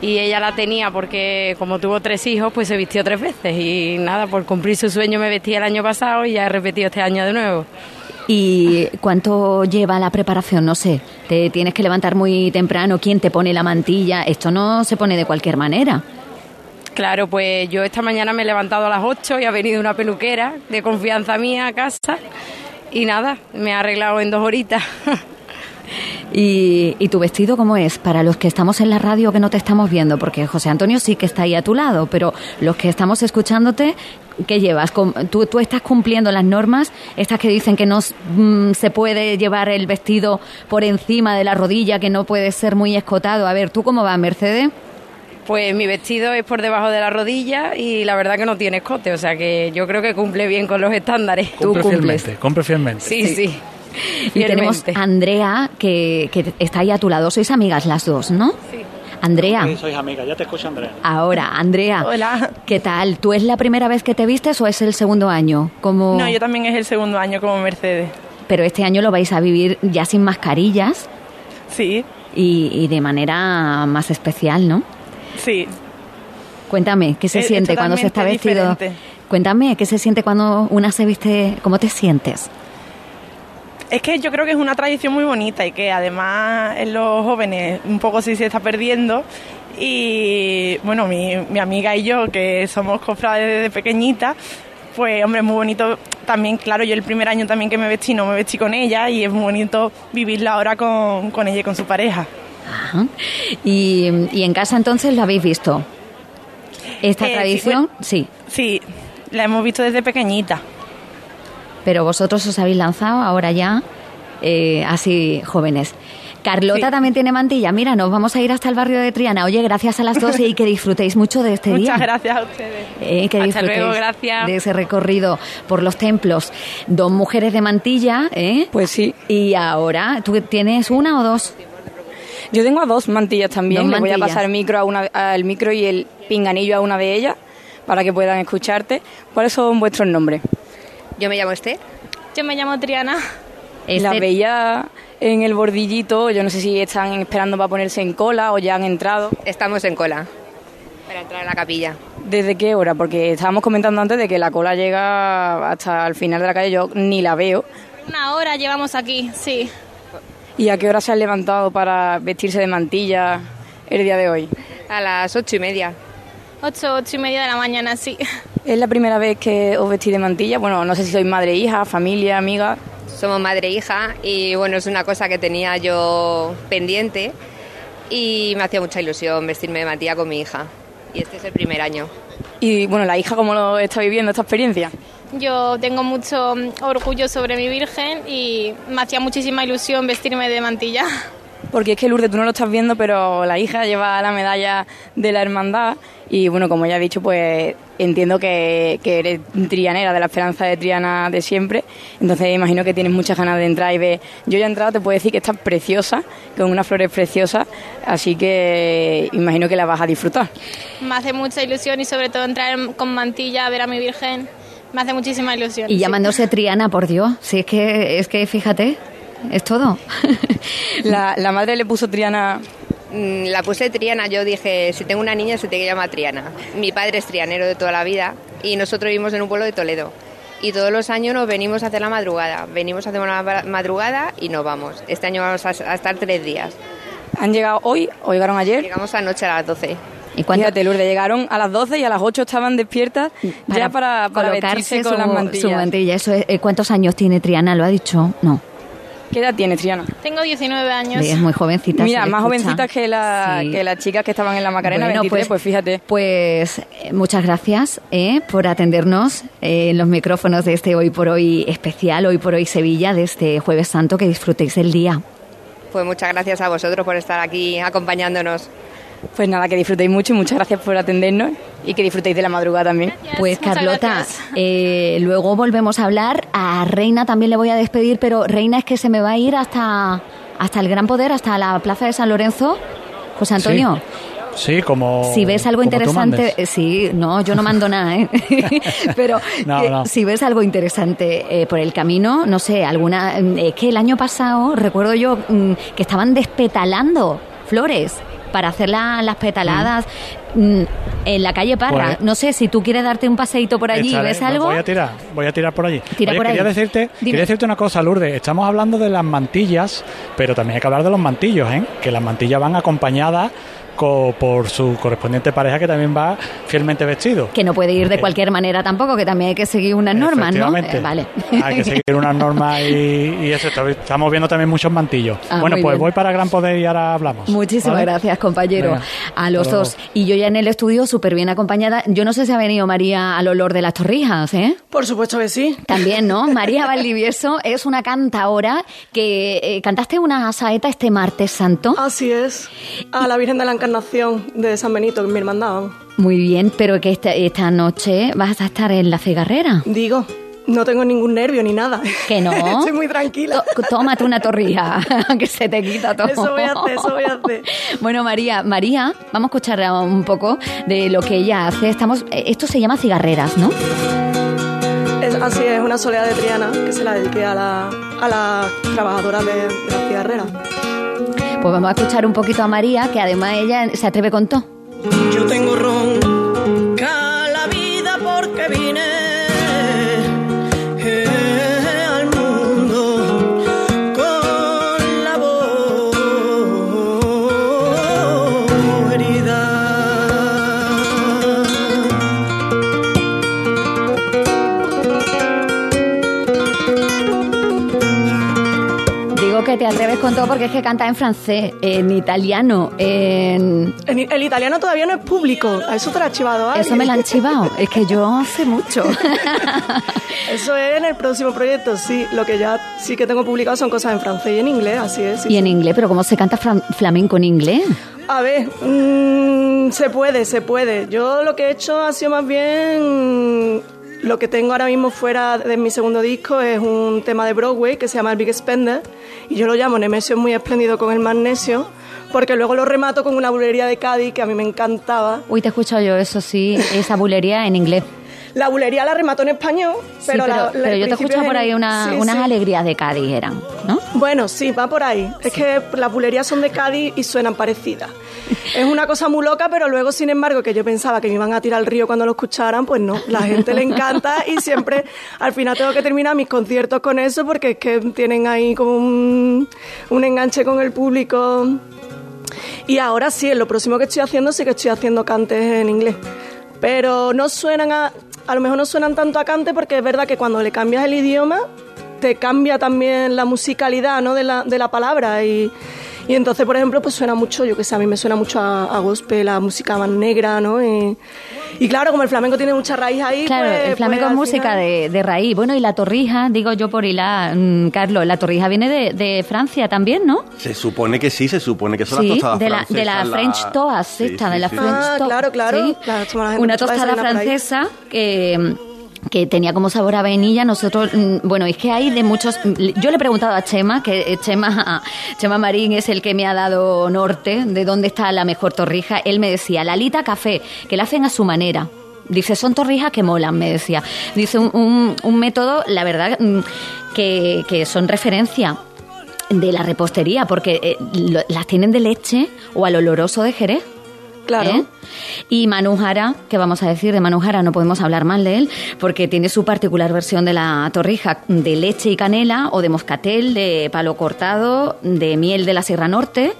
y ella la tenía porque como tuvo tres hijos, pues se vistió tres veces y nada, por cumplir su sueño me vestí el año pasado y ya he repetido este año de nuevo. ¿Y cuánto lleva la preparación? No sé, te tienes que levantar muy temprano, ¿quién te pone la mantilla? Esto no se pone de cualquier manera. Claro, pues yo esta mañana me he levantado a las 8 y ha venido una peluquera de confianza mía a casa y nada, me ha arreglado en dos horitas. [LAUGHS] ¿Y, ¿Y tu vestido cómo es? Para los que estamos en la radio que no te estamos viendo, porque José Antonio sí que está ahí a tu lado, pero los que estamos escuchándote, ¿qué llevas? ¿Tú, tú estás cumpliendo las normas? Estas que dicen que no mm, se puede llevar el vestido por encima de la rodilla, que no puede ser muy escotado. A ver, ¿tú cómo vas, Mercedes? Pues mi vestido es por debajo de la rodilla y la verdad que no tiene escote, o sea que yo creo que cumple bien con los estándares. Cumple fielmente, cumple fielmente. Sí, sí. Y tenemos a Andrea, que, que está ahí a tu lado. Sois amigas las dos, ¿no? Sí. Andrea, Sí, sois amigas, ya te escucho Andrea. ahora, Andrea. Hola. ¿Qué tal? ¿Tú es la primera vez que te vistes o es el segundo año? Como... No, yo también es el segundo año como Mercedes. Pero este año lo vais a vivir ya sin mascarillas. Sí. Y, y de manera más especial, ¿no? Sí. Cuéntame, ¿qué se Es- es siente cuando se está vestido? diferente. Cuéntame, ¿qué se siente cuando una se viste? ¿Cómo te sientes? Es que yo creo que es una tradición muy bonita y que además en los jóvenes un poco sí se está perdiendo. Y bueno, mi, mi amiga y yo, que somos cofrades desde pequeñita, pues hombre, es muy bonito también, claro, yo el primer año también que me vestí, no me vestí con ella y es muy bonito vivirla ahora con, con ella y con su pareja. Ajá. Y, y en casa entonces lo habéis visto. Esta Eh, sí, tradición, bueno, sí. Sí, la hemos visto desde pequeñita. Pero vosotros os habéis lanzado ahora ya eh, así jóvenes. Carlota también tiene mantilla. Mira, nos vamos a ir hasta el barrio de Triana. Oye, gracias a las dos y que disfrutéis mucho de este [LAUGHS] día. Muchas gracias a ustedes. Eh, que Hasta disfrutéis luego, gracias. de ese recorrido por los templos. Dos mujeres de mantilla, ¿eh? Pues sí. Y ahora, ¿tú tienes una o dos? Yo tengo a dos mantillas también. Dos Le voy a pasar el micro, a una, al micro y el pinganillo a una de ellas para que puedan escucharte. ¿Cuáles son vuestros nombres? Yo me llamo Esther. Yo me llamo Triana. Las veía en el bordillito. Yo no sé si están esperando para ponerse en cola o ya han entrado. Estamos en cola para entrar a la capilla. ¿Desde qué hora? Porque estábamos comentando antes de que la cola llega hasta el final de la calle. Yo ni la veo. Una hora llevamos aquí, sí. ¿Y a qué hora se han levantado para vestirse de mantilla el día de hoy? A las ocho y media. Ocho, ocho y media de la mañana, sí. ¿Es la primera vez que os vestís de mantilla? Bueno, no sé si sois madre, hija, familia, amiga. Somos madre e hija y bueno, es una cosa que tenía yo pendiente y me hacía mucha ilusión vestirme de mantilla con mi hija. Y este es el primer año. Y bueno, la hija, ¿cómo lo está viviendo esta experiencia? Yo tengo mucho mm, orgullo sobre mi Virgen y me hacía muchísima ilusión vestirme de mantilla. Porque es que Lourdes, tú no lo estás viendo, pero la hija lleva la medalla de la hermandad y bueno, como ya he dicho, pues entiendo que, que eres trianera de la esperanza de Triana de siempre, entonces imagino que tienes muchas ganas de entrar y ver. Yo ya he entrado, te puedo decir que estás preciosa, con unas flores preciosas, así que imagino que la vas a disfrutar. Me hace mucha ilusión y sobre todo entrar en- con mantilla a ver a mi Virgen. Me hace muchísima ilusión. Y sí. llamándose Triana, por Dios. Sí, es que, es que fíjate, es todo. [LAUGHS] La, la madre le puso Triana. Mm, La puse Triana, yo dije, si tengo una niña se tiene que llamar Triana. Mi padre es trianero de toda la vida y nosotros vivimos en un pueblo de Toledo. Y todos los años nos venimos a hacer la madrugada. Venimos a hacer una ma- madrugada y nos vamos. Este año vamos a, a estar tres días. ¿Han llegado hoy o llegaron ayer? Llegamos anoche a las 12. ¿Y cuánto- Fíjate, Lourdes, llegaron a las 12 y a las 8 estaban despiertas ya para, para vestirse con su, las mantillas. su mantilla. Eso es- eh, ¿Cuántos años tiene Triana? ¿Lo ha dicho? No. ¿Qué edad tienes, Triana? Tengo 19 años. Es muy jovencita. Mira, más escucha. jovencitas que, la, Sí. que las chicas que estaban en la Macarena, Bueno, 23, pues, fíjate. Pues eh, muchas gracias eh, por atendernos eh, en los micrófonos de este Hoy por Hoy especial, Hoy por Hoy Sevilla, de este Jueves Santo, que disfrutéis el día. Pues muchas gracias a vosotros por estar aquí acompañándonos. Pues nada, que disfrutéis mucho y muchas gracias por atendernos y que disfrutéis de la madrugada también. Pues Carlota, eh, luego volvemos a hablar. A Reina también le voy a despedir, pero Reina es que se me va a ir hasta, hasta el Gran Poder, hasta la Plaza de San Lorenzo. José Antonio. Sí, como. Si ves algo interesante, eh, sí, no, yo no mando nada, ¿eh? [LAUGHS] Pero No, que no. si ves algo interesante eh, por el camino, no sé, alguna. Es que el año pasado recuerdo yo mm, que estaban despetalando flores para hacer la- las petaladas mm, en la calle Parra. Pues- no sé si tú quieres darte un paseíto por allí y ves algo. Voy a tirar, voy a tirar por allí. Tira Oye, por quería ahí. decirte, Dime. quería decirte una cosa, Lourdes. Estamos hablando de las mantillas, pero también hay que hablar de los mantillos, ¿eh? Que las mantillas van acompañadas co- por su correspondiente pareja que también va fielmente vestido. Que no puede ir de cualquier manera tampoco, que también hay que seguir unas normas, ¿no? Eh, vale. Hay que seguir unas normas y, y eso. Estamos viendo también muchos mantillos. Ah, bueno, pues bien. voy para Gran Poder y ahora hablamos. Muchísimas ¿vale? gracias, compañero. Venga, a los dos. Y yo ya en el estudio súper bien acompañada. Yo no sé si ha venido María al olor de las torrijas, ¿eh? Por supuesto que sí. También, ¿no? María Valdivieso es una cantaora que eh, cantaste una saeta este martes santo. Así es. A la Virgen de la Encarnación de San Benito, que mi hermandad. Muy bien, pero que esta, esta noche vas a estar en la cigarrera. Digo, no tengo ningún nervio ni nada. Que no. [LAUGHS] Estoy muy tranquila. Tó- Tómate una torrija, [LAUGHS] que se te quita todo. Eso voy a hacer, eso voy a hacer. [LAUGHS] Bueno, María, María, vamos a escuchar un poco de lo que ella hace. Estamos, eh, esto se llama cigarreras, ¿no? Es, así es, una soledad de Triana que se la dediqué a la, a la trabajadora de, de la cigarrera. Pues vamos a escuchar un poquito a María, que además ella se atreve con todo. Yo tengo ron que te atreves con todo porque es que canta en francés, en italiano, en... El, el italiano todavía no es público, a eso te lo ha chivado alguien. Eso me lo han chivado. Es que yo hace mucho. [LAUGHS] Eso es en el próximo proyecto, sí. Lo que ya sí que tengo publicado son cosas en francés y en inglés, así es. sí, Y en sí. inglés, pero ¿cómo se canta flam- flamenco en inglés? A ver, mm, se puede, se puede. Yo lo que he hecho ha sido más bien... Lo que tengo ahora mismo fuera de mi segundo disco es un tema de Broadway que se llama El Big Spender y yo lo llamo Nemesio es muy espléndido con el magnesio porque luego lo remato con una bulería de Cádiz que a mí me encantaba. Uy, te he escuchado yo, eso sí, esa bulería en inglés. La bulería la remato en español, Sí, pero, pero, la- la- pero yo te he principio escuchado es por ahí una- sí, unas sí. alegrías de Cádiz eran, ¿no? Bueno, sí, va por ahí. Es que las bulerías son de Cádiz y suenan parecidas. Es una cosa muy loca, pero luego, sin embargo, que yo pensaba que me iban a tirar al río cuando lo escucharan, pues no. La gente le encanta y siempre, al final tengo que terminar mis conciertos con eso porque es que tienen ahí como un, un enganche con el público. Y ahora sí, en lo próximo que estoy haciendo, sí que estoy haciendo cantes en inglés. Pero no suenan a. A lo mejor no suenan tanto a cante porque es verdad que cuando le cambias el idioma, te cambia también la musicalidad ¿no? de, la, de la palabra. Y, y entonces, por ejemplo, pues suena mucho, yo que sé, a mí me suena mucho a, a gospel, a música más negra, ¿no? Y, y claro, como el flamenco tiene mucha raíz ahí. Claro, pues- el flamenco pues es música final- de, de raíz. Bueno, y la torrija, digo yo por hilar, mm, Carlos, la torrija viene de, de Francia también, ¿no? Se supone que sí, se supone que son las Sí, tostadas de la, de la French Toast, Sí, esta, sí, de la sí. French Ah, Toast. claro, claro. Una tostada francesa que que tenía como sabor a vainilla, nosotros, mm, bueno, es que hay de muchos, yo le he preguntado a Chema, que eh, Chema, [LAUGHS] Chema Marín es el que me ha dado norte de dónde está la mejor torrija, él me decía, la Lita Café, que la hacen a su manera, Dice, son torrijas que molan, me decía. Dice, un, un- método, la verdad, mm, que, que son referencia de la repostería, porque eh, las tienen de leche o al oloroso de Jerez. Claro. Y Manu Jara, ¿qué vamos a decir de Manu Jara? No podemos hablar mal de él, porque tiene su particular versión de la torrija de leche y canela, o de moscatel, de palo cortado, de miel de la Sierra Norte,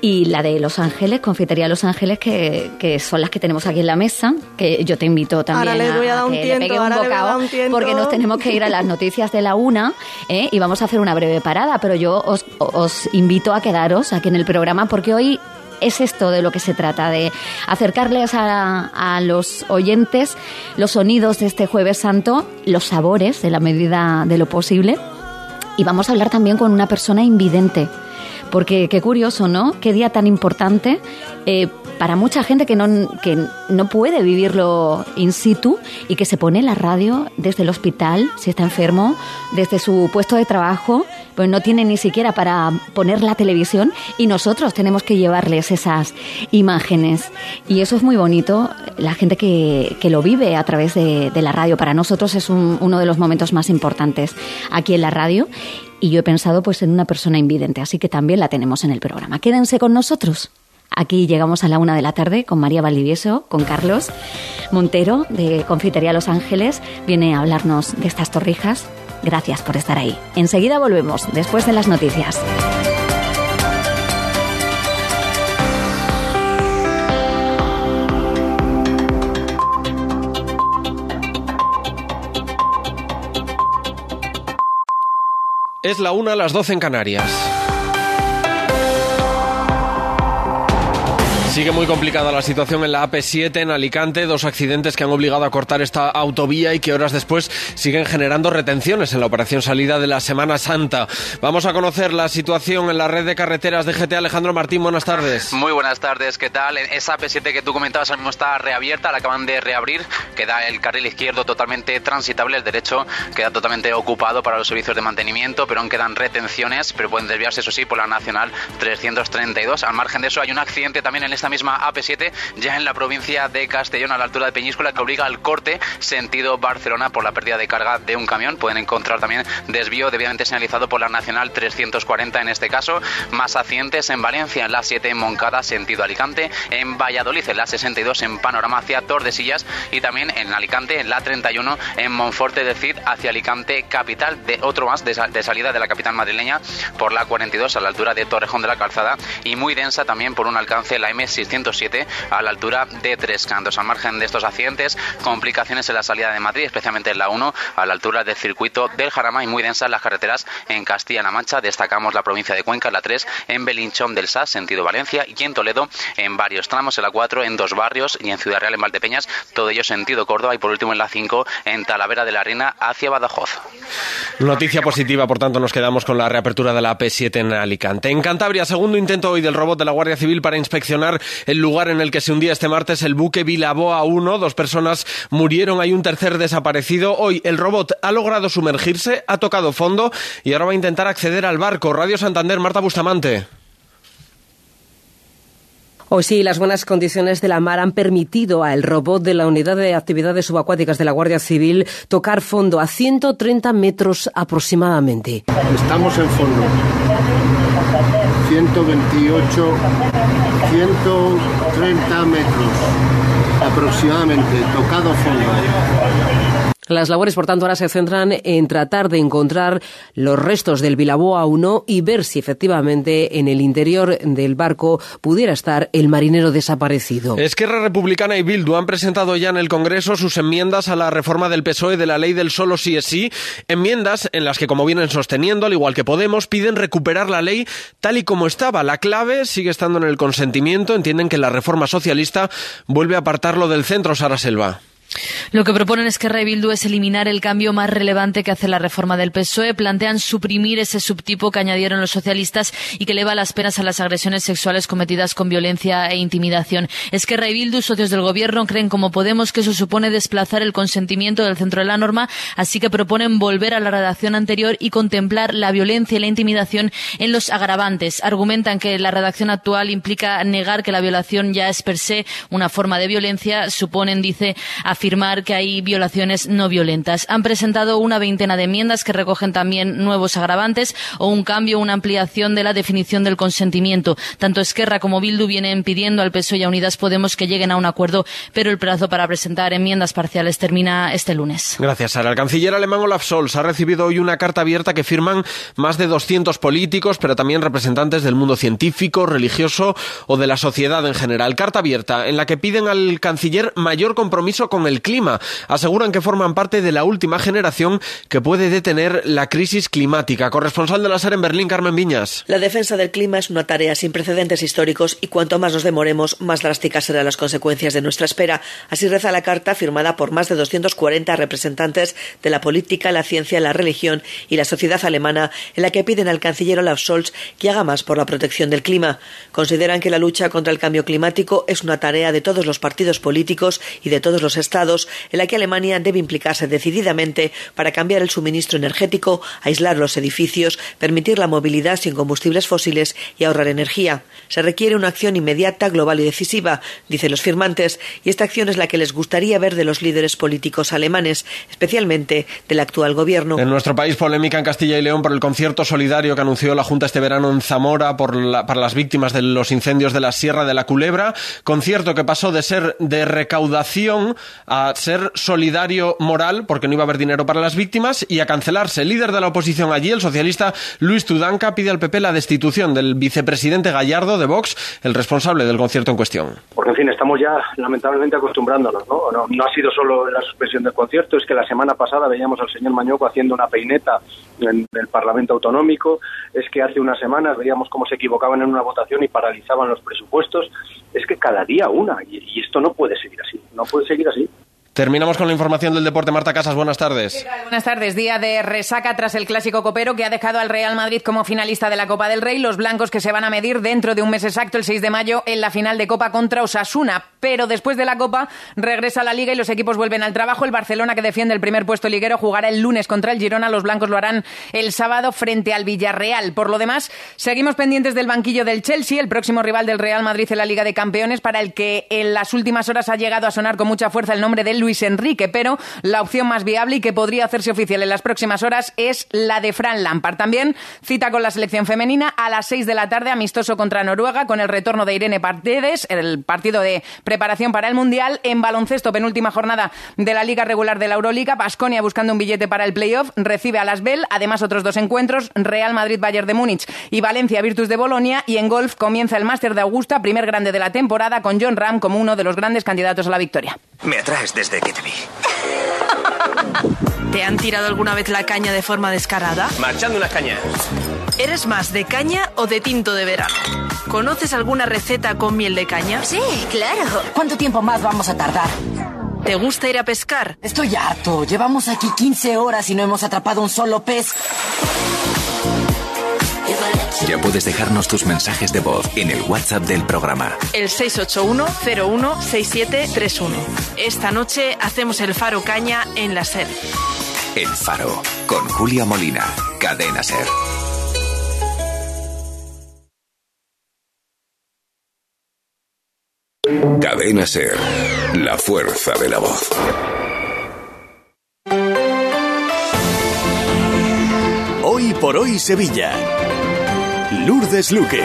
y la de Los Ángeles, Confitería Los Ángeles, que, que son las que tenemos aquí en la mesa, que yo te invito también Ahora le voy a dar un que le tiento, pegue un le bocado, dar un tiento. porque nos tenemos que ir a las [LAUGHS] noticias de la una ¿eh? y vamos a hacer una breve parada, pero yo os, os invito a quedaros aquí en el programa porque hoy es esto de lo que se trata, de acercarles a, los oyentes los sonidos de este jueves santo, los sabores de la medida de lo posible. Y vamos a hablar también con una persona invidente. Porque qué curioso, ¿no? Qué día tan importante eh, para mucha gente que no, que no puede vivirlo in situ y que se pone la radio desde el hospital, si está enfermo, desde su puesto de trabajo, pues no tienen ni siquiera para poner la televisión y nosotros tenemos que llevarles esas imágenes. Y eso es muy bonito, la gente que, que lo vive a través de, de la radio. Para nosotros es un- uno de los momentos más importantes aquí en la radio. Y yo he pensado pues en una persona invidente, así que también la tenemos en el programa. Quédense con nosotros. Aquí llegamos a la una de la tarde con María Valdivieso, con Carlos Montero de Confitería Los Ángeles. Viene a hablarnos de estas torrijas. Gracias por estar ahí. Enseguida volvemos, después de las noticias. Es la una a las 12 en Canarias. Sigue muy complicada la situación en la AP7 en Alicante, dos accidentes que han obligado a cortar esta autovía y que horas después siguen generando retenciones en la operación salida de la Semana Santa. Vamos a conocer la situación en la red de carreteras de GT. Alejandro Martín, buenas tardes. Muy buenas tardes, ¿qué tal? Esa P7 que tú comentabas ahora mismo está reabierta, la acaban de reabrir, queda el carril izquierdo totalmente transitable, el derecho queda totalmente ocupado para los servicios de mantenimiento, pero aún quedan retenciones, pero pueden desviarse, eso sí, por la Nacional 332. Al margen de eso, hay un accidente también en esta misma AP7, ya en la provincia de Castellón, a la altura de Peñíscola, que obliga al corte sentido Barcelona por la pérdida de carga de un camión. Pueden encontrar también desvío debidamente señalizado por la Nacional 340 en este caso. Más accidentes en Valencia, en la 7 en Moncada, sentido Alicante, en Valladolid, en la 62 en Panorama hacia Tordesillas y también en Alicante, en la 31 en Monforte del Cid hacia Alicante capital. De otro más de, de salida de la capital madrileña por la 42 a la altura de Torrejón de la Calzada y muy densa también por un alcance la M607 a la altura de Tres Cantos. Al margen de estos accidentes, complicaciones en la salida de Madrid, especialmente en la 1 a la altura del circuito del Jarama y muy densa en las carreteras en Castilla-La Mancha. Destacamos la provincia de Cuenca, en la 3 en Belinchón del Sas, sentido Valencia, y en Toledo en varios tramos, en la 4 en dos barrios y en Ciudad Real en Valdepeñas, todo ello sentido Córdoba y por último en la 5 en Talavera de la Reina hacia Badajoz. Noticia positiva, por tanto, nos quedamos con la reapertura de la AP7 en Alicante. En Cantabria, segundo intento hoy del robot de la Guardia Civil para inspeccionar el lugar en el que se hundía este martes el buque Vilaboa 1. Dos personas murieron, hay un tercer desaparecido. Hoy el robot ha logrado sumergirse, ha tocado fondo y ahora va a intentar acceder al barco. Radio Santander, Marta Bustamante. Hoy sí, las buenas condiciones de la mar han permitido al robot de la Unidad de Actividades Subacuáticas de la Guardia Civil tocar fondo a 130 metros aproximadamente. Estamos en fondo. 128, 130 metros aproximadamente, tocado fondo. Las labores, por tanto, ahora se centran en tratar de encontrar los restos del Vilaboa 1 y ver si efectivamente en el interior del barco pudiera estar el marinero desaparecido. Esquerra Republicana y Bildu han presentado ya en el Congreso sus enmiendas a la reforma del PSOE de la ley del solo sí es sí, enmiendas en las que, como vienen sosteniendo, al igual que Podemos, piden recuperar la ley tal y como estaba. La clave sigue estando en el consentimiento. Entienden que la reforma socialista vuelve a apartarlo del centro, Sara Selva. Lo que proponen Esquerra y Bildu es eliminar el cambio más relevante que hace la reforma del PSOE. Plantean suprimir ese subtipo que añadieron los socialistas y que eleva las penas a las agresiones sexuales cometidas con violencia e intimidación. Esquerra y Bildu, socios del gobierno, creen como Podemos que eso supone desplazar el consentimiento del centro de la norma, así que proponen volver a la redacción anterior y contemplar la violencia y la intimidación en los agravantes. Argumentan que la redacción actual implica negar que la violación ya es per se una forma de violencia. Suponen, dice, que hay violaciones no violentas. Han presentado una veintena de enmiendas que recogen también nuevos agravantes o un cambio, una ampliación de la definición del consentimiento. Tanto Esquerra como Bildu vienen pidiendo al PSOE y a Unidas Podemos que lleguen a un acuerdo, pero el plazo para presentar enmiendas parciales termina este lunes. Gracias, Sara. El canciller alemán Olaf Scholz ha recibido hoy una carta abierta que firman más de 200 políticos, pero también representantes del mundo científico, religioso o de la sociedad en general. Carta abierta en la que piden al canciller mayor compromiso con el clima. Aseguran que forman parte de la última generación que puede detener la crisis climática. Corresponsal de la SER en Berlín, Carmen Viñas. La defensa del clima es una tarea sin precedentes históricos y cuanto más nos demoremos, más drásticas serán las consecuencias de nuestra espera. Así reza la carta firmada por más de 240 representantes de la política, la ciencia, la religión y la sociedad alemana, en la que piden al canciller Olaf Scholz que haga más por la protección del clima. Consideran que la lucha contra el cambio climático es una tarea de todos los partidos políticos y de todos los estados estados en la que Alemania debe implicarse decididamente para cambiar el suministro energético, aislar los edificios, permitir la movilidad sin combustibles fósiles y ahorrar energía. Se requiere una acción inmediata, global y decisiva, dicen los firmantes, y esta acción es la que les gustaría ver de los líderes políticos alemanes, especialmente del actual gobierno. En nuestro país, polémica en Castilla y León por el concierto solidario que anunció la Junta este verano en Zamora por para las víctimas de los incendios de la Sierra de la Culebra. Concierto que pasó de ser de recaudación a ser solidario moral, porque no iba a haber dinero para las víctimas, y a cancelarse. El líder de la oposición allí, el socialista Luis Tudanca, pide al PP la destitución del vicepresidente Gallardo de Vox, el responsable del concierto en cuestión. Porque, en fin, estamos ya lamentablemente acostumbrándonos, ¿no? No, no ha sido solo la suspensión del concierto, es que la semana pasada veíamos al señor Mañoco haciendo una peineta en el Parlamento Autonómico, es que hace unas semanas veíamos cómo se equivocaban en una votación y paralizaban los presupuestos. Es que cada día una, y, y esto no puede seguir así, no puede seguir así. Terminamos con la información del deporte. Marta Casas, buenas tardes. Buenas tardes. Día de resaca tras el clásico copero que ha dejado al Real Madrid como finalista de la Copa del Rey. Los blancos que se van a medir dentro de un mes exacto, el 6 de mayo, en la final de Copa contra Osasuna. Pero después de la Copa regresa a la Liga y los equipos vuelven al trabajo. El Barcelona, que defiende el primer puesto liguero, jugará el lunes contra el Girona. Los blancos lo harán el sábado frente al Villarreal. Por lo demás, seguimos pendientes del banquillo del Chelsea, el próximo rival del Real Madrid en la Liga de Campeones, para el que en las últimas horas ha llegado a sonar con mucha fuerza el nombre de Luis Enrique. Pero la opción más viable y que podría hacerse oficial en las próximas horas es la de Fran Lampard. También cita con la selección femenina a las 6 de la tarde, amistoso contra Noruega, con el retorno de Irene Paredes, el partido de preparación para el Mundial. En baloncesto, penúltima jornada de la Liga Regular de la Euroliga, Basconia buscando un billete para el playoff, recibe a Las Bell, además otros dos encuentros, Real Madrid-Bayern de Múnich y Valencia-Virtus de Bolonia. Y en golf comienza el Máster de Augusta, primer grande de la temporada, con John Ram como uno de los grandes candidatos a la victoria. Me atraes desde que te vi. ¿Te han tirado alguna vez la caña de forma descarada? Marchando unas cañas. ¿Eres más de caña o de tinto de verano? ¿Conoces alguna receta con miel de caña? Sí, claro. ¿Cuánto tiempo más vamos a tardar? ¿Te gusta ir a pescar? Estoy harto. Llevamos aquí 15 horas y no hemos atrapado un solo pez. Ya puedes dejarnos tus mensajes de voz en el WhatsApp del programa. El 681-016731. Esta noche hacemos el Faro Caña en la SER. El Faro, con Julia Molina, Cadena Ser. Cadena Ser, la fuerza de la voz. Hoy por hoy Sevilla. Lourdes Luque.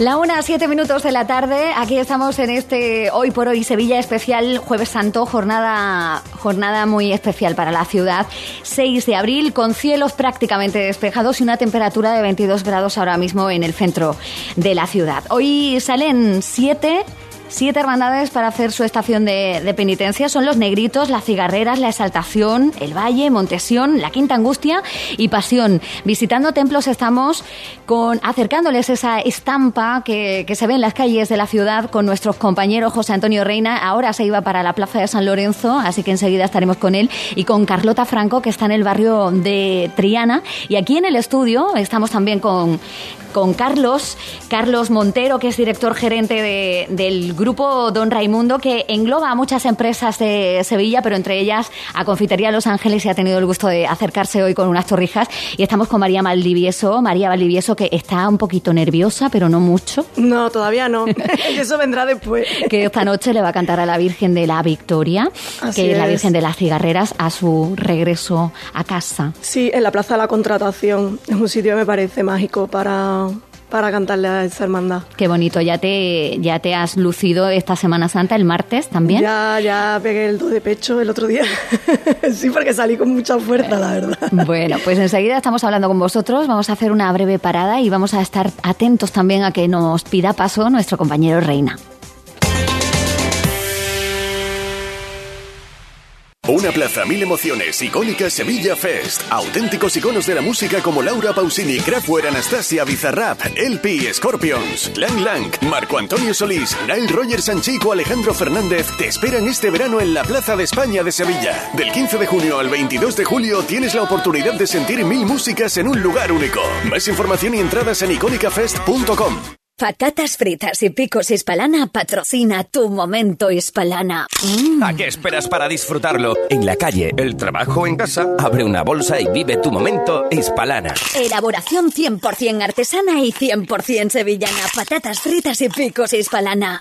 La una, siete minutos de la tarde. Aquí estamos en este Hoy por Hoy Sevilla especial Jueves Santo, jornada, jornada muy especial para la ciudad. 6 de abril, con cielos prácticamente despejados y una temperatura de 22 grados ahora mismo en el centro de la ciudad. Hoy salen siete siete hermandades para hacer su estación de, penitencia. Son los Negritos, las Cigarreras, la Exaltación, el Valle, Montesión, la Quinta Angustia y Pasión. Visitando templos estamos con acercándoles esa estampa que, se ve en las calles de la ciudad con nuestro compañero José Antonio Reina. Ahora se iba para la Plaza de San Lorenzo, así que enseguida estaremos con él y con Carlota Franco, que está en el barrio de Triana. Y aquí en el estudio estamos también con, con Carlos, Carlos Montero, que es director gerente de, del grupo Don Raimundo, que engloba a muchas empresas de Sevilla, pero entre ellas a Confitería Los Ángeles y ha tenido el gusto de acercarse hoy con unas torrijas. Y estamos con María Valdivieso, María Valdivieso, que está un poquito nerviosa, pero no mucho. No, todavía no. [LAUGHS] Eso vendrá después. que esta noche le va a cantar a la Virgen de la Victoria, Así que es la. Virgen de las Cigarreras, a su regreso a casa. Sí, en la Plaza de la Contratación. Es un sitio que me parece mágico para, para cantarle a esa hermandad. Qué bonito, ya te, ya te has lucido esta Semana Santa, el martes también. Ya, ya pegué el do de pecho el otro día. [LAUGHS] sí, porque salí con mucha fuerza, la verdad. Bueno, pues enseguida estamos hablando con vosotros, vamos a hacer una breve parada y vamos a estar atentos también a que nos pida paso nuestro compañero Reina. Una plaza, mil emociones, icónica Sevilla Fest. Auténticos iconos de la música como Laura Pausini, Kraftwerk, Anastasia, Bizarrap, LP, Scorpions, Lang Lang, Marco Antonio Solís, Nile Rogers Sanchico, Alejandro Fernández te esperan este verano en la Plaza de España de Sevilla. Del 15 de junio al 22 de julio tienes la oportunidad de sentir mil músicas en un lugar único. Más información y entradas en icónicafest.com. Patatas fritas y picos Hispalana patrocina tu momento Hispalana. ¿A qué esperas para disfrutarlo? En la calle, el trabajo, en casa, abre una bolsa y vive tu momento Hispalana. Elaboración 100% artesana y 100% sevillana. Patatas fritas y picos Hispalana.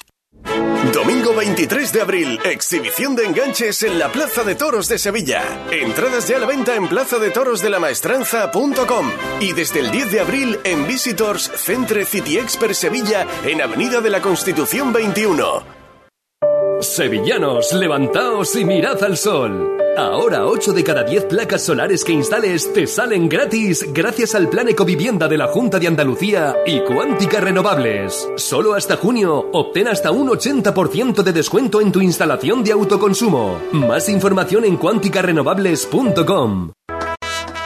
Domingo 23 de abril, exhibición de enganches en la Plaza de Toros de Sevilla. Entradas ya a la venta en plazadetorosdelamaestranza.com y desde el 10 de abril en Visitors Centre City Expert Sevilla en Avenida de la Constitución 21. Sevillanos, levantaos y mirad al sol. Ahora 8 de cada 10 placas solares que instales te salen gratis gracias al Plan Ecovivienda de la Junta de Andalucía y Cuántica Renovables. Solo hasta junio obtén hasta un 80% de descuento en tu instalación de autoconsumo. Más información en cuánticarenovables.com.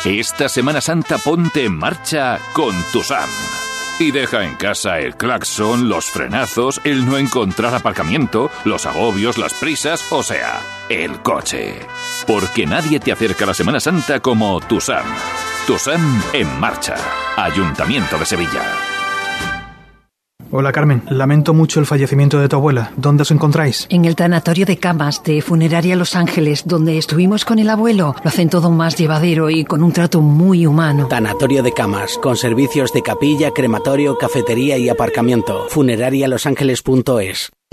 Esta Semana Santa ponte en marcha con tu SAM. Y deja en casa el claxon, los frenazos, el no encontrar aparcamiento, los agobios, las prisas, o sea, el coche. Porque nadie te acerca a la Semana Santa como tu SAM. Tu SAM en marcha. Ayuntamiento de Sevilla. Hola Carmen, lamento mucho el fallecimiento de tu abuela. ¿Dónde os encontráis? En el tanatorio de camas de Funeraria Los Ángeles, donde estuvimos con el abuelo. Lo hacen todo más llevadero y con un trato muy humano. Tanatorio de camas, con servicios de capilla, crematorio, cafetería y aparcamiento. Funerarialosangeles.es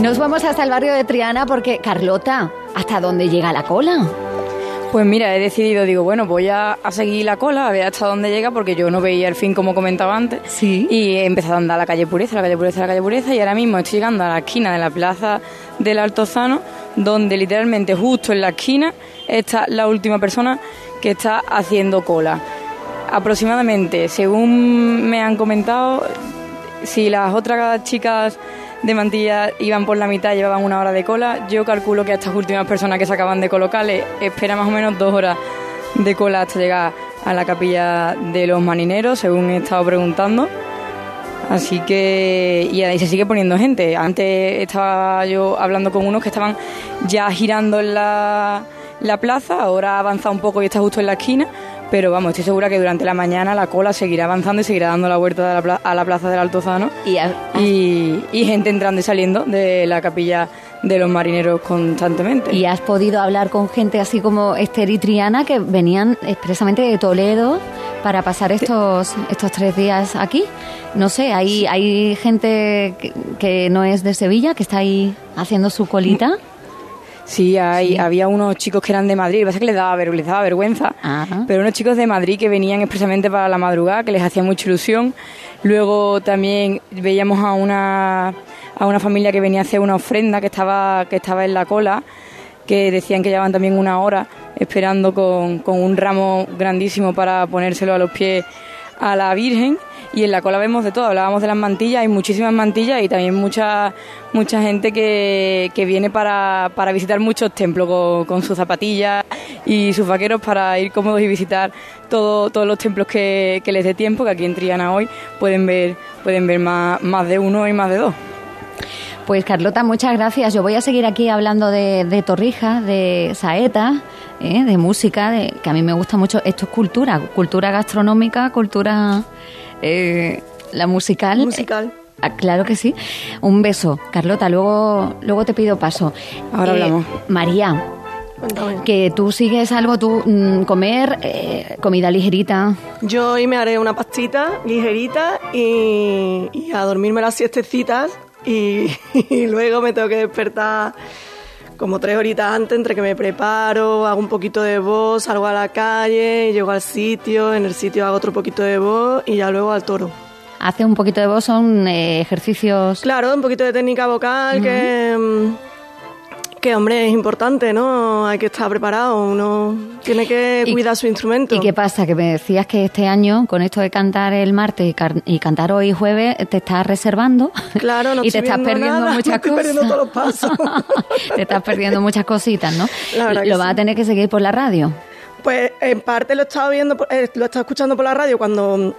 Nos vamos hasta el barrio de Triana porque, Carlota, ¿hasta dónde llega la cola? Pues mira, he decidido, digo, bueno, voy a, a seguir la cola, a ver hasta dónde llega, porque yo no veía el fin como comentaba antes. Sí. Y he empezado a andar a la calle Pureza, la calle Pureza, la calle Pureza, y ahora mismo estoy llegando a la esquina de la plaza del Altozano, donde literalmente justo en la esquina está la última persona que está haciendo cola. Aproximadamente, según me han comentado, si las otras chicas de mantilla iban por la mitad, llevaban una hora de cola. Yo calculo que a estas últimas personas que se acaban de colocar les espera más o menos dos horas de cola hasta llegar a la capilla de los marineros, según he estado preguntando. Así que, y ahí se sigue poniendo gente. Antes estaba yo hablando con unos que estaban ya girando en la, la plaza, ahora ha avanzado un poco y está justo en la esquina. Pero vamos, estoy segura que durante la mañana la cola seguirá avanzando y seguirá dando la vuelta a la, pla- a la plaza del Altozano. Y, y, y gente entrando y saliendo de la capilla de los marineros constantemente. ¿Y has podido hablar con gente así como Esther y Triana que venían expresamente de Toledo para pasar estos, estos tres días aquí? No sé, hay, hay gente que, que no es de Sevilla que está ahí haciendo su colita. Sí, hay, había unos chicos que eran de Madrid, lo que pasa es que les daba, ver- les daba vergüenza, pero unos chicos de Madrid que venían expresamente para la madrugada, que les hacía mucha ilusión. Luego también veíamos a una, a una familia que venía a hacer una ofrenda que estaba, que estaba en la cola, que decían que llevaban también una hora esperando con, con un ramo grandísimo para ponérselo a los pies a la Virgen y en la cola vemos de todo, hablábamos de las mantillas, hay muchísimas mantillas y también mucha mucha gente que, que viene para, para visitar muchos templos con, con sus zapatillas y sus vaqueros para ir cómodos y visitar todo, todos los templos que, que les dé tiempo, que aquí en Triana hoy pueden ver, pueden ver más, más de uno y más de dos. Pues Carlota, muchas gracias. Yo voy a seguir aquí hablando de, Torrijas, de Saeta, ¿eh? de música, de, que a mí me gusta mucho. Esto es cultura, cultura gastronómica, cultura... eh, la musical. Musical. Ah, claro que sí. Un beso, Carlota. Luego, luego te pido paso. Ahora hablamos. María, que tú sigues algo, tú mm, comer eh, comida ligerita. Yo hoy me haré una pastita ligerita y, y a dormirme las siestecitas y, [LAUGHS] y luego me tengo que despertar como tres horitas antes entre que me preparo, hago un poquito de voz, salgo a la calle, llego al sitio, en el sitio hago otro poquito de voz y ya luego al toro. Hace un poquito de voz, son eh, ejercicios. Claro, un poquito de técnica vocal que, Que hombre, es importante, ¿no? Hay que estar preparado, uno tiene que cuidar su instrumento. ¿Y qué pasa? Que me decías que este año, con esto de cantar el martes y, cantar hoy jueves, te estás reservando. Claro, no [LAUGHS] y te estás perdiendo nada, [LAUGHS] muchas estoy cosas. perdiendo todos los pasos. [LAUGHS] te estás perdiendo muchas cositas, ¿no? La verdad que Lo vas sí. a tener que seguir por la radio. Pues en parte lo he estado viendo, eh, lo he estado escuchando por la radio cuando,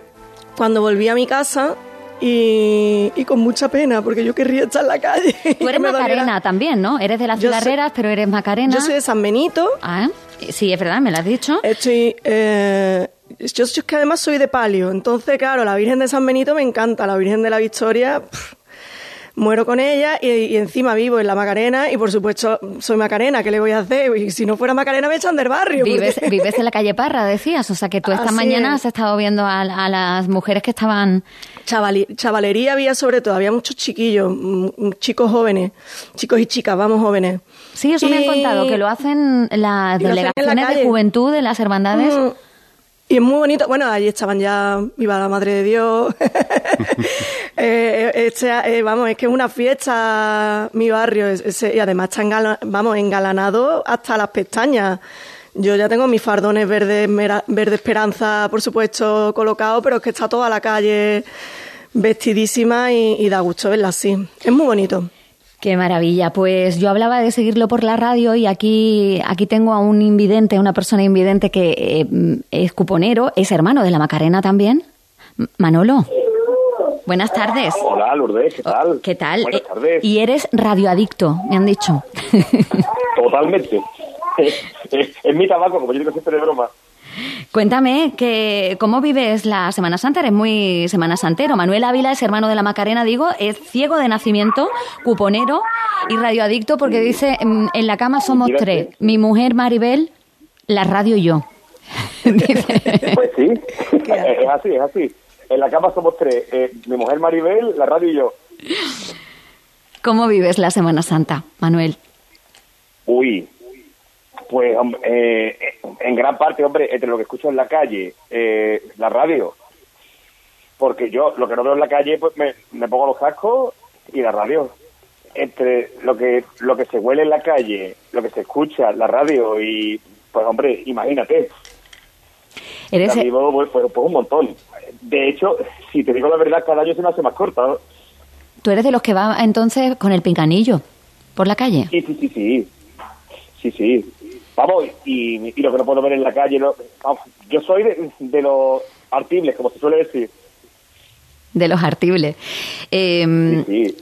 cuando volví a mi casa y, y con mucha pena, porque yo querría estar en la calle. [LAUGHS] Tú eres doliera. Macarena también, ¿no? Eres de las cigarreras, pero eres Macarena. Yo soy de San Benito. Ah, sí, es verdad, me lo has dicho. Estoy. eh, yo, yo es que además soy de palio, entonces, claro, la Virgen de San Benito me encanta, la Virgen de la Victoria. pff, muero con ella y, y encima vivo en la Macarena y por supuesto soy Macarena, ¿qué le voy a hacer? Y si no fuera Macarena me echan del barrio. Vives, porque- vives en la calle Parra, decías. O sea que tú esta Así mañana es. has estado viendo a, a las mujeres que estaban. Chavali- chavalería había sobre todo, había muchos chiquillos, mm, chicos jóvenes, chicos y chicas, vamos jóvenes. Sí, eso me han contado, que lo hacen las hacen la delegaciones de juventud de las hermandades. Mm. Y es muy bonito. Bueno, allí estaban ya Viva la Madre de Dios. [LAUGHS] Eh, este, eh, vamos, es que es una fiesta mi barrio. y además está engala- vamos, engalanado hasta las pestañas. Yo ya tengo mis fardones verde, verde esperanza, por supuesto, colocados, pero es que está toda la calle vestidísima y, y da gusto verla así. Es muy bonito. Qué maravilla. Pues yo hablaba de seguirlo por la radio y aquí, aquí tengo a un invidente, una persona invidente que eh, es cuponero, es hermano de la Macarena también. Manolo. Buenas tardes. Hola, Lourdes, ¿qué tal? ¿Qué tal? Buenas tardes. Y eres radioadicto, me han dicho. [LAUGHS] Totalmente. es, [LAUGHS] es mi tabaco, como yo digo siempre de broma. Cuéntame que cómo vives la Semana Santa. Eres muy Semana Santero. Manuel Ávila es hermano de la Macarena, digo, es ciego de nacimiento, cuponero y radioadicto porque dice mm, en la cama somos tres. Mi mujer Maribel, la radio y yo. [LAUGHS] Pues sí, es así, es así. En la cama somos tres. eh, mi mujer Maribel, la radio y yo. ¿Cómo vives la Semana Santa, Manuel? Uy, pues eh, en gran parte, hombre, entre lo que escucho en la calle, eh, la radio, porque yo lo que no veo en la calle, pues me, me pongo los cascos y la radio. Entre lo que lo que se huele en la calle, lo que se escucha, la radio y, pues hombre, imagínate. Eres, La vivo, pues, pues, pues un montón. De hecho, si te digo la verdad, cada año se me hace más corta. ¿no? tú eres de los que va entonces con el pinganillo por la calle. Sí, sí, sí, sí. Sí, sí. Vamos, y, y lo que no puedo ver en la calle, no- vamos, yo soy de, de los artibles, como se suele decir. De los artibles. Eh, Sí,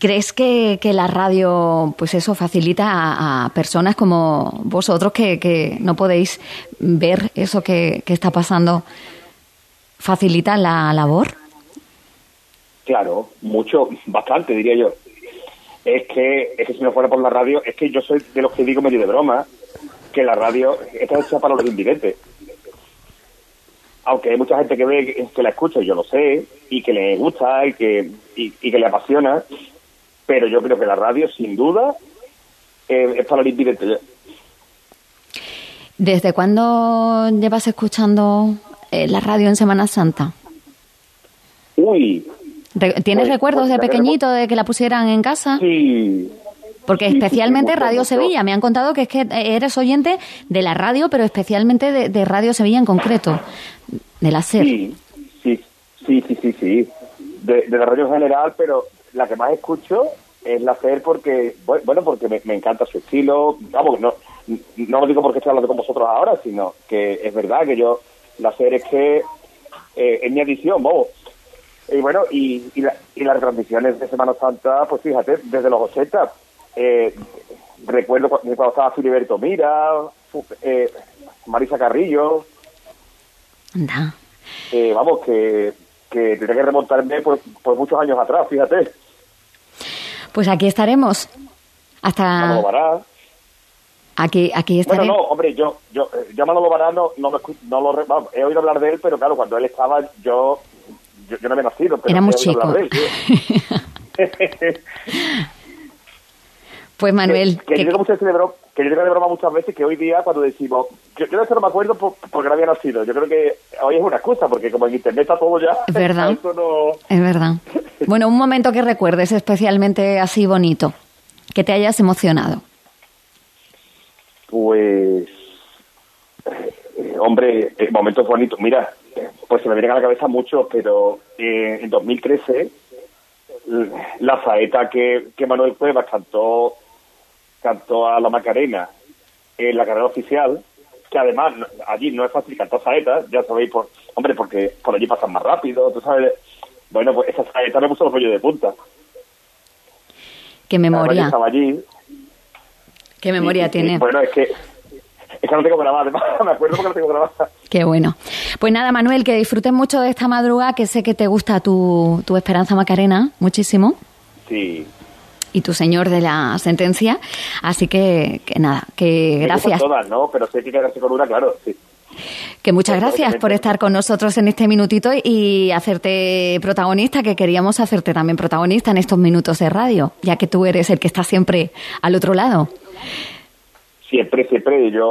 ¿Crees que, que la radio, pues eso, facilita a, a personas como vosotros que, que no podéis ver eso que, que está pasando? ¿Facilita la labor? claro, mucho, bastante, diría yo. Es que, es que si no fuera por la radio, es que yo soy de los que digo medio de broma, que la radio está hecha para los invidentes. Aunque hay mucha gente que ve que- la escucha, y yo lo sé, y que le gusta y que, y, y que le apasiona, pero yo creo que la radio, sin duda, eh, es para los invidentes. ¿Desde cuándo llevas escuchando eh, la radio en Semana Santa? Uy, ¿Tienes Pues- recuerdos pues de pequeñito de que la pusieran en casa? sí. Porque especialmente Radio. Sevilla, me han contado que es que eres oyente de la radio, pero especialmente de, de Radio Sevilla en concreto, de la SER. Sí, sí, sí, sí, sí, sí. De, de la radio en general, pero la que más escucho es la FER porque, bu- bueno, porque me, me encanta su estilo. Vamos, no, no lo digo porque estoy hablando con vosotros ahora, sino que es verdad que yo, la FER es que eh, es mi adición, vamos. Y bueno, y, y, la- y las transmisiones de Semana Santa, pues fíjate, desde los 80, eh, recuerdo cu- cuando estaba Filiberto Mira, eh, Marisa Carrillo, Anda. eh, vamos, que, que tendré que remontarme por, por muchos años atrás, fíjate. Pues aquí estaremos. Hasta Vará. aquí, aquí Bueno, estaremos. no, hombre, yo, yo, eh, yo a Manolo Vará no, no, lo no lo, vamos, he oído hablar de él, pero claro, cuando él estaba, yo, yo, yo no había nacido. Pero Era muy chico. de él, sí. [LAUGHS] [LAUGHS] Pues Manuel, que, que- yo digo de broma, que yo digo de broma muchas veces que hoy día cuando decimos, yo, yo de eso no me acuerdo por- porque no había nacido. Yo creo que hoy es una excusa, porque como en internet está todo ya, Es verdad. [LAUGHS] no... es verdad. [LAUGHS] Bueno, un momento que recuerdes especialmente así bonito, que te hayas emocionado. Pues, eh, hombre, eh, momentos bonitos. Mira, pues se me vienen a la cabeza muchos, pero eh, en 2013 l- la saeta que, que Manuel Cuevas cantó cantó a la Macarena en la carrera oficial, que además allí no es fácil cantar saetas, ya sabéis, por, hombre, porque por allí pasan más rápido, tú sabes. Bueno, pues esa saeta me puso los rollos de punta. Qué memoria. estaba allí. Qué memoria y- y- tiene. Bueno, es que, es que no tengo grabada, además, [LAUGHS] me acuerdo porque no tengo grabada. Qué bueno. Pues nada, Manuel, que disfrutes mucho de esta madrugada, que sé que te gusta tu, tu Esperanza Macarena muchísimo Sí. Y tu señor de la sentencia. Así que, que nada, que gracias. todas, ¿no? Pero sé que quedarse con una, claro, sí. Que muchas gracias por estar con nosotros en este minutito y hacerte protagonista, que queríamos hacerte también protagonista en estos minutos de radio, ya que tú eres el que está siempre al otro lado. Siempre, siempre. Yo